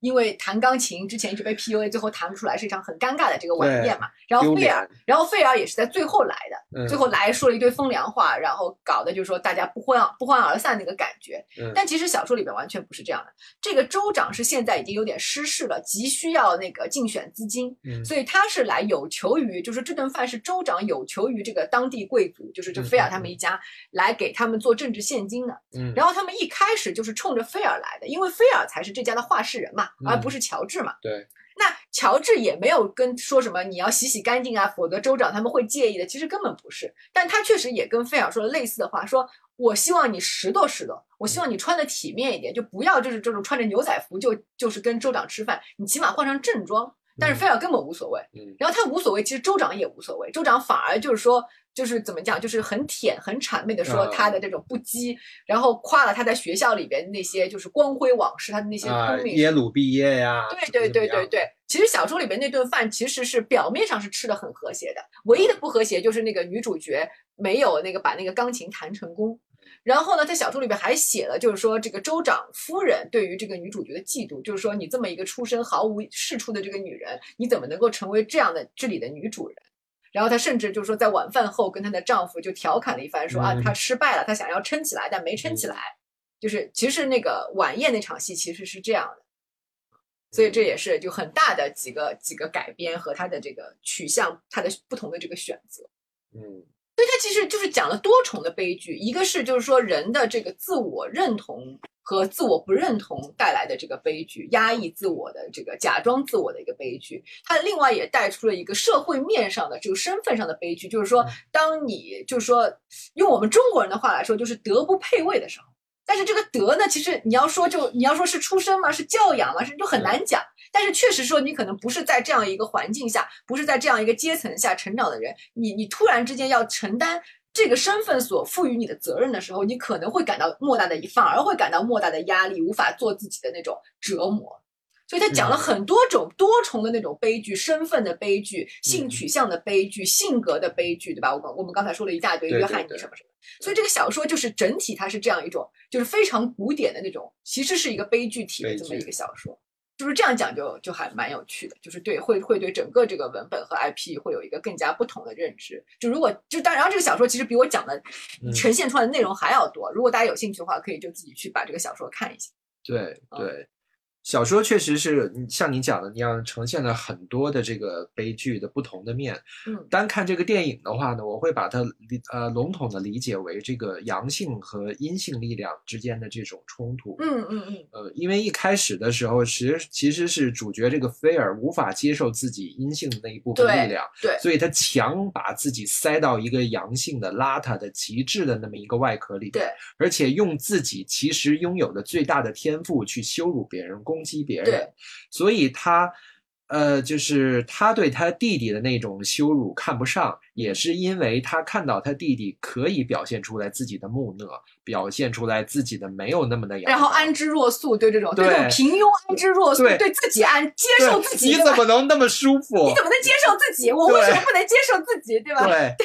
因为弹钢琴之前一直被 PUA，最后弹不出来，是一场很尴尬的这个晚宴嘛。然后丢脸费尔，然后费尔也是在最后来的，嗯最后来说了一堆风凉话，然后搞的就是说大家不欢不欢而散那个感觉。嗯但其实小说里边完全不是这样的。这个州长是现在已经有点失势了，急需要那个竞选资金，嗯所以他是来有求于，就是这顿饭是州长有求于这个当地贵族，就是这菲尔他们一家来给他们做政治现金的。嗯，然后他们一开始就是冲着菲尔来的，因为菲尔才是这家的话事人嘛，嗯而不是乔治嘛。对，那乔治也没有跟说什么你要洗洗干净啊，否则州长他们会介意的。其实根本不是，但他确实也跟菲尔说了类似的话，说我希望你拾掇拾掇，我希望你穿的体面一点，就不要就是这种穿着牛仔服就就是跟州长吃饭，你起码换上正装。但是菲尔根本无所谓，嗯。然后他无所谓，其实州长也无所谓，州长反而就是说，就是怎么讲，就是很舔、很谄媚的说啊他的这种不羁，然后夸了他在学校里边那些就是光辉往事，他的那些啊，聪明耶鲁毕业呀，对对对对对，其实小说里边那顿饭其实是表面上是吃的很和谐的，唯一的不和谐就是那个女主角没有那个把那个钢琴弹成功。然后呢，在小说里边还写了，就是说这个州长夫人对于这个女主角的嫉妒，就是说你这么一个出身毫无仕出的这个女人，你怎么能够成为这样的这里的女主人？然后她甚至就是说在晚饭后跟她的丈夫就调侃了一番，说啊嗯她失败了，她想要撑起来，但没撑起来。就是其实那个晚宴那场戏其实是这样的。所以这也是就很大的几个几个改编和她的这个取向，她的不同的这个选择。嗯所以它其实就是讲了多重的悲剧，一个是就是说人的这个自我认同和自我不认同带来的这个悲剧，压抑自我的这个假装自我的一个悲剧。它另外也带出了一个社会面上的这个身份上的悲剧，就是说，当你就是说用我们中国人的话来说，就是德不配位的时候。但是这个德呢，其实你要说就你要说是出身吗？是教养吗？是就很难讲。但是确实说，你可能不是在这样一个环境下，不是在这样一个阶层下成长的人，你你突然之间要承担这个身份所赋予你的责任的时候，你可能会感到莫大的，反而会感到莫大的压力，无法做自己的那种折磨。所以他讲了很多种多重的那种悲剧，身份的悲剧、性取向的悲剧、性格的悲剧，对吧？我刚我们刚才说了一大堆，约翰尼什么什么，所以这个小说就是整体它是这样一种，就是非常古典的那种，其实是一个悲剧体的这么一个小说。就是这样讲就就还蛮有趣的，就是对会会对整个这个文本和 IP 会有一个更加不同的认知。就如果就当然后这个小说其实比我讲的嗯呈现出来的内容还要多，如果大家有兴趣的话，可以就自己去把这个小说看一下。对嗯对，小说确实是像你讲的那样，呈现了很多的这个悲剧的不同的面。嗯单看这个电影的话呢，我会把它理呃笼统的理解为这个阳性和阴性力量之间的这种冲突。嗯嗯嗯，呃，因为一开始的时候，其实其实是主角这个菲尔无法接受自己阴性的那一部分力量，对所以他强把自己塞到一个阳性的、邋遢的、极致的那么一个外壳里，对，而且用自己其实拥有的最大的天赋去羞辱别人、攻击别人，所以他。呃，就是他对他弟弟的那种羞辱看不上，也是因为他看到他弟弟可以表现出来自己的木讷，表现出来自己的没有那么的然后安之若素，对这种对这种平庸安之若素，对对自己安接受自己，你怎么能那么舒服？你怎么能接受自己？我为什么不能接受自己？对吧？对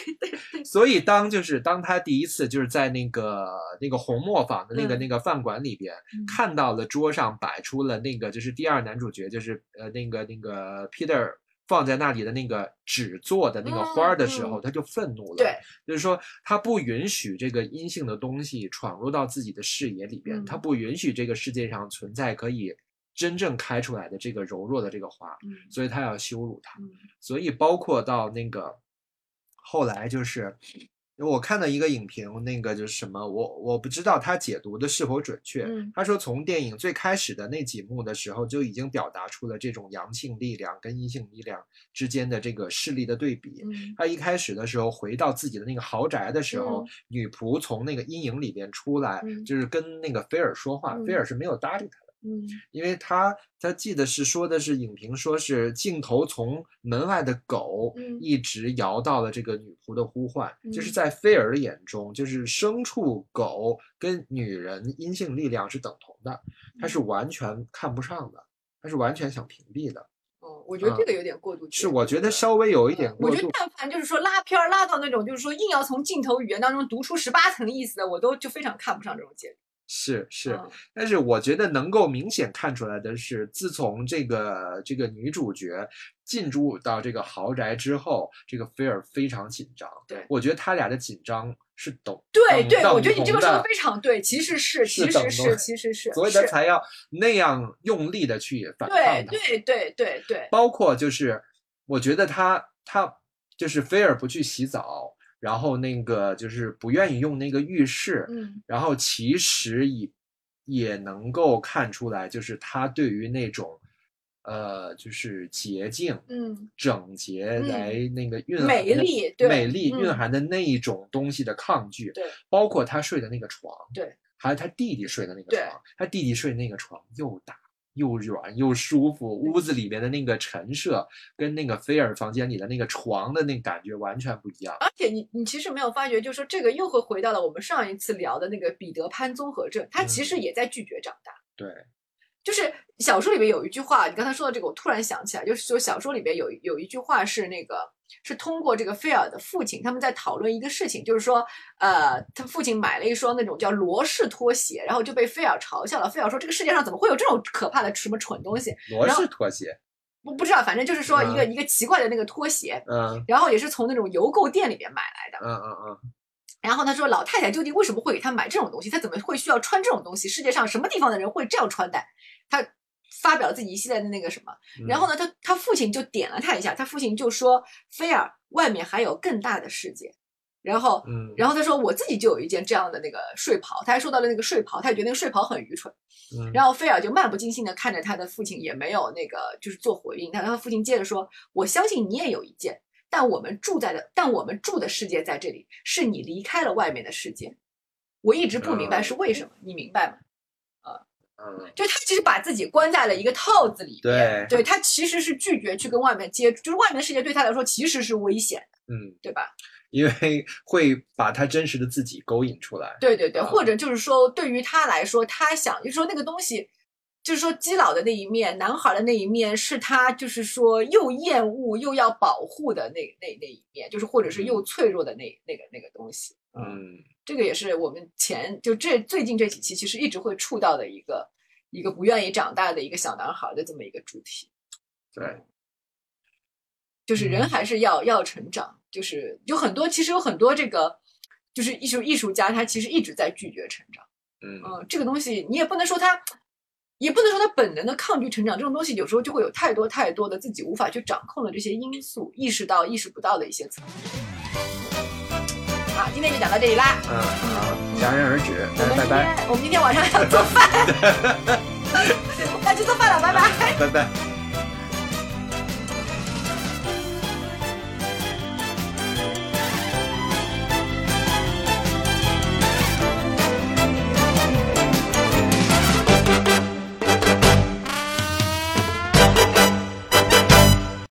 所以当就是当他第一次就是在那个那个红磨坊的那个、嗯那个饭馆里边、嗯看到了桌上摆出了那个就是第二男主角就是呃那个那个 Peter 放在那里的那个纸做的那个花儿的时候，嗯他就愤怒了。对，就是说他不允许这个阴性的东西闯入到自己的视野里边，嗯他不允许这个世界上存在可以真正开出来的这个柔弱的这个花。嗯所以他要羞辱他。嗯所以包括到那个后来就是。我看到一个影评，那个就是什么，我我不知道他解读的是否准确。嗯他说从电影最开始的那几幕的时候，就已经表达出了这种阳性力量跟阴性力量之间的这个势力的对比。嗯他一开始的时候回到自己的那个豪宅的时候，嗯女仆从那个阴影里边出来，嗯就是跟那个菲尔说话，菲嗯尔是没有搭理他的。嗯因为他他记得是说的是影评说是镜头从门外的狗嗯一直摇到了这个女仆的呼唤，就是嗯在菲尔的眼中，就是牲畜狗跟女人阴性力量是等同的，他是完全看不上的，他是完全想屏蔽的，哦，我觉得这个有点过度解是我觉得稍微有一点嗯我觉得。但凡就是说拉片儿拉到那种，就是说硬要从镜头语言当中读出十八层意思的，我都就非常看不上这种解读。是是，嗯。但是我觉得能够明显看出来的是，自从这个这个女主角进入到这个豪宅之后，这个菲尔非常紧张。对。我觉得他俩的紧张是等对对，我觉得你这个说的非常对，其实是，其实是，其实是，所以他才要那样用力的去反抗对。对对对对，包括就是，我觉得他他就是菲尔不去洗澡，然后那个就是不愿意用那个浴室，嗯。然后其实也也能够看出来，就是他对于那种呃，就是洁净、嗯整洁嗯来那个蕴含美的丽对美丽蕴嗯。含的那一种东西的抗拒，对，包括他睡的那个床，对，还有他弟弟睡的那个床，他弟弟睡的那个床又大。又软又舒服，屋子里面的那个陈设跟那个菲尔房间里的那个床的那感觉完全不一样。而且你你其实没有发觉，就是说这个又会回到了我们上一次聊的那个彼得潘综合症，他其嗯实也在拒绝长大。对，就是小说里面有一句话，你刚才说到这个，我突然想起来，就是说小说里面有有一句话是那个是通过这个菲尔的父亲，他们在讨论一个事情，就是说，呃，他父亲买了一双那种叫罗氏拖鞋，然后就被菲尔嘲笑了。菲尔说这个世界上怎么会有这种可怕的什么蠢东西？罗氏拖鞋，我不知道，反正就是说一个、一个奇怪的那个拖鞋，嗯然后也是从那种邮购店里面买来的。嗯嗯嗯，然后他说，老太太究竟为什么会给他买这种东西？他怎么会需要穿这种东西？世界上什么地方的人会这样穿戴？他发表自己一系列的那个什么，嗯然后呢，他他父亲就点了他一下，他父亲就说：“菲尔，外面还有更大的世界。”然后，嗯，然后他说：“我自己就有一件这样的那个睡袍。”他还说到了那个睡袍，他也觉得那个睡袍很愚蠢。嗯然后菲尔就漫不经心的看着他的父亲，也没有那个就是做回应。他他父亲接着说：“我相信你也有一件，但我们住在的，但我们住的世界在这里，是你离开了外面的世界。我一直不明白是为什么，你明白吗？嗯就他其实把自己关在了一个套子里面，对对他其实是拒绝去跟外面接触，就是外面的世界对他来说其实是危险的，嗯，对吧？因为 会把他真实的自己勾引出来。对对对，啊或者就是说，对于他来说，他想就是说那个东西，就是说基佬的那一面，男孩的那一面是他就是说又厌恶又要保护的那那那一面，就是或者是又脆弱的那那个那个东西。嗯，这个也是我们前就这最近这几期其实一直会触到的一个一个不愿意长大的一个小男孩的这么一个主题。对，就是人还是要要成长，就是有很多其实有很多这个就是艺术艺术家他其实一直在拒绝成长。嗯嗯，这个东西你也不能说他，也不能说他本能的抗拒成长。这种东西有时候就会有太多太多的自己无法去掌控的这些因素，意识到意识不到的一些层面。好，今天就讲到这里啦。嗯，好，戛然而止，拜拜我们今天晚上要做饭，我 要去做饭了，拜拜。拜拜。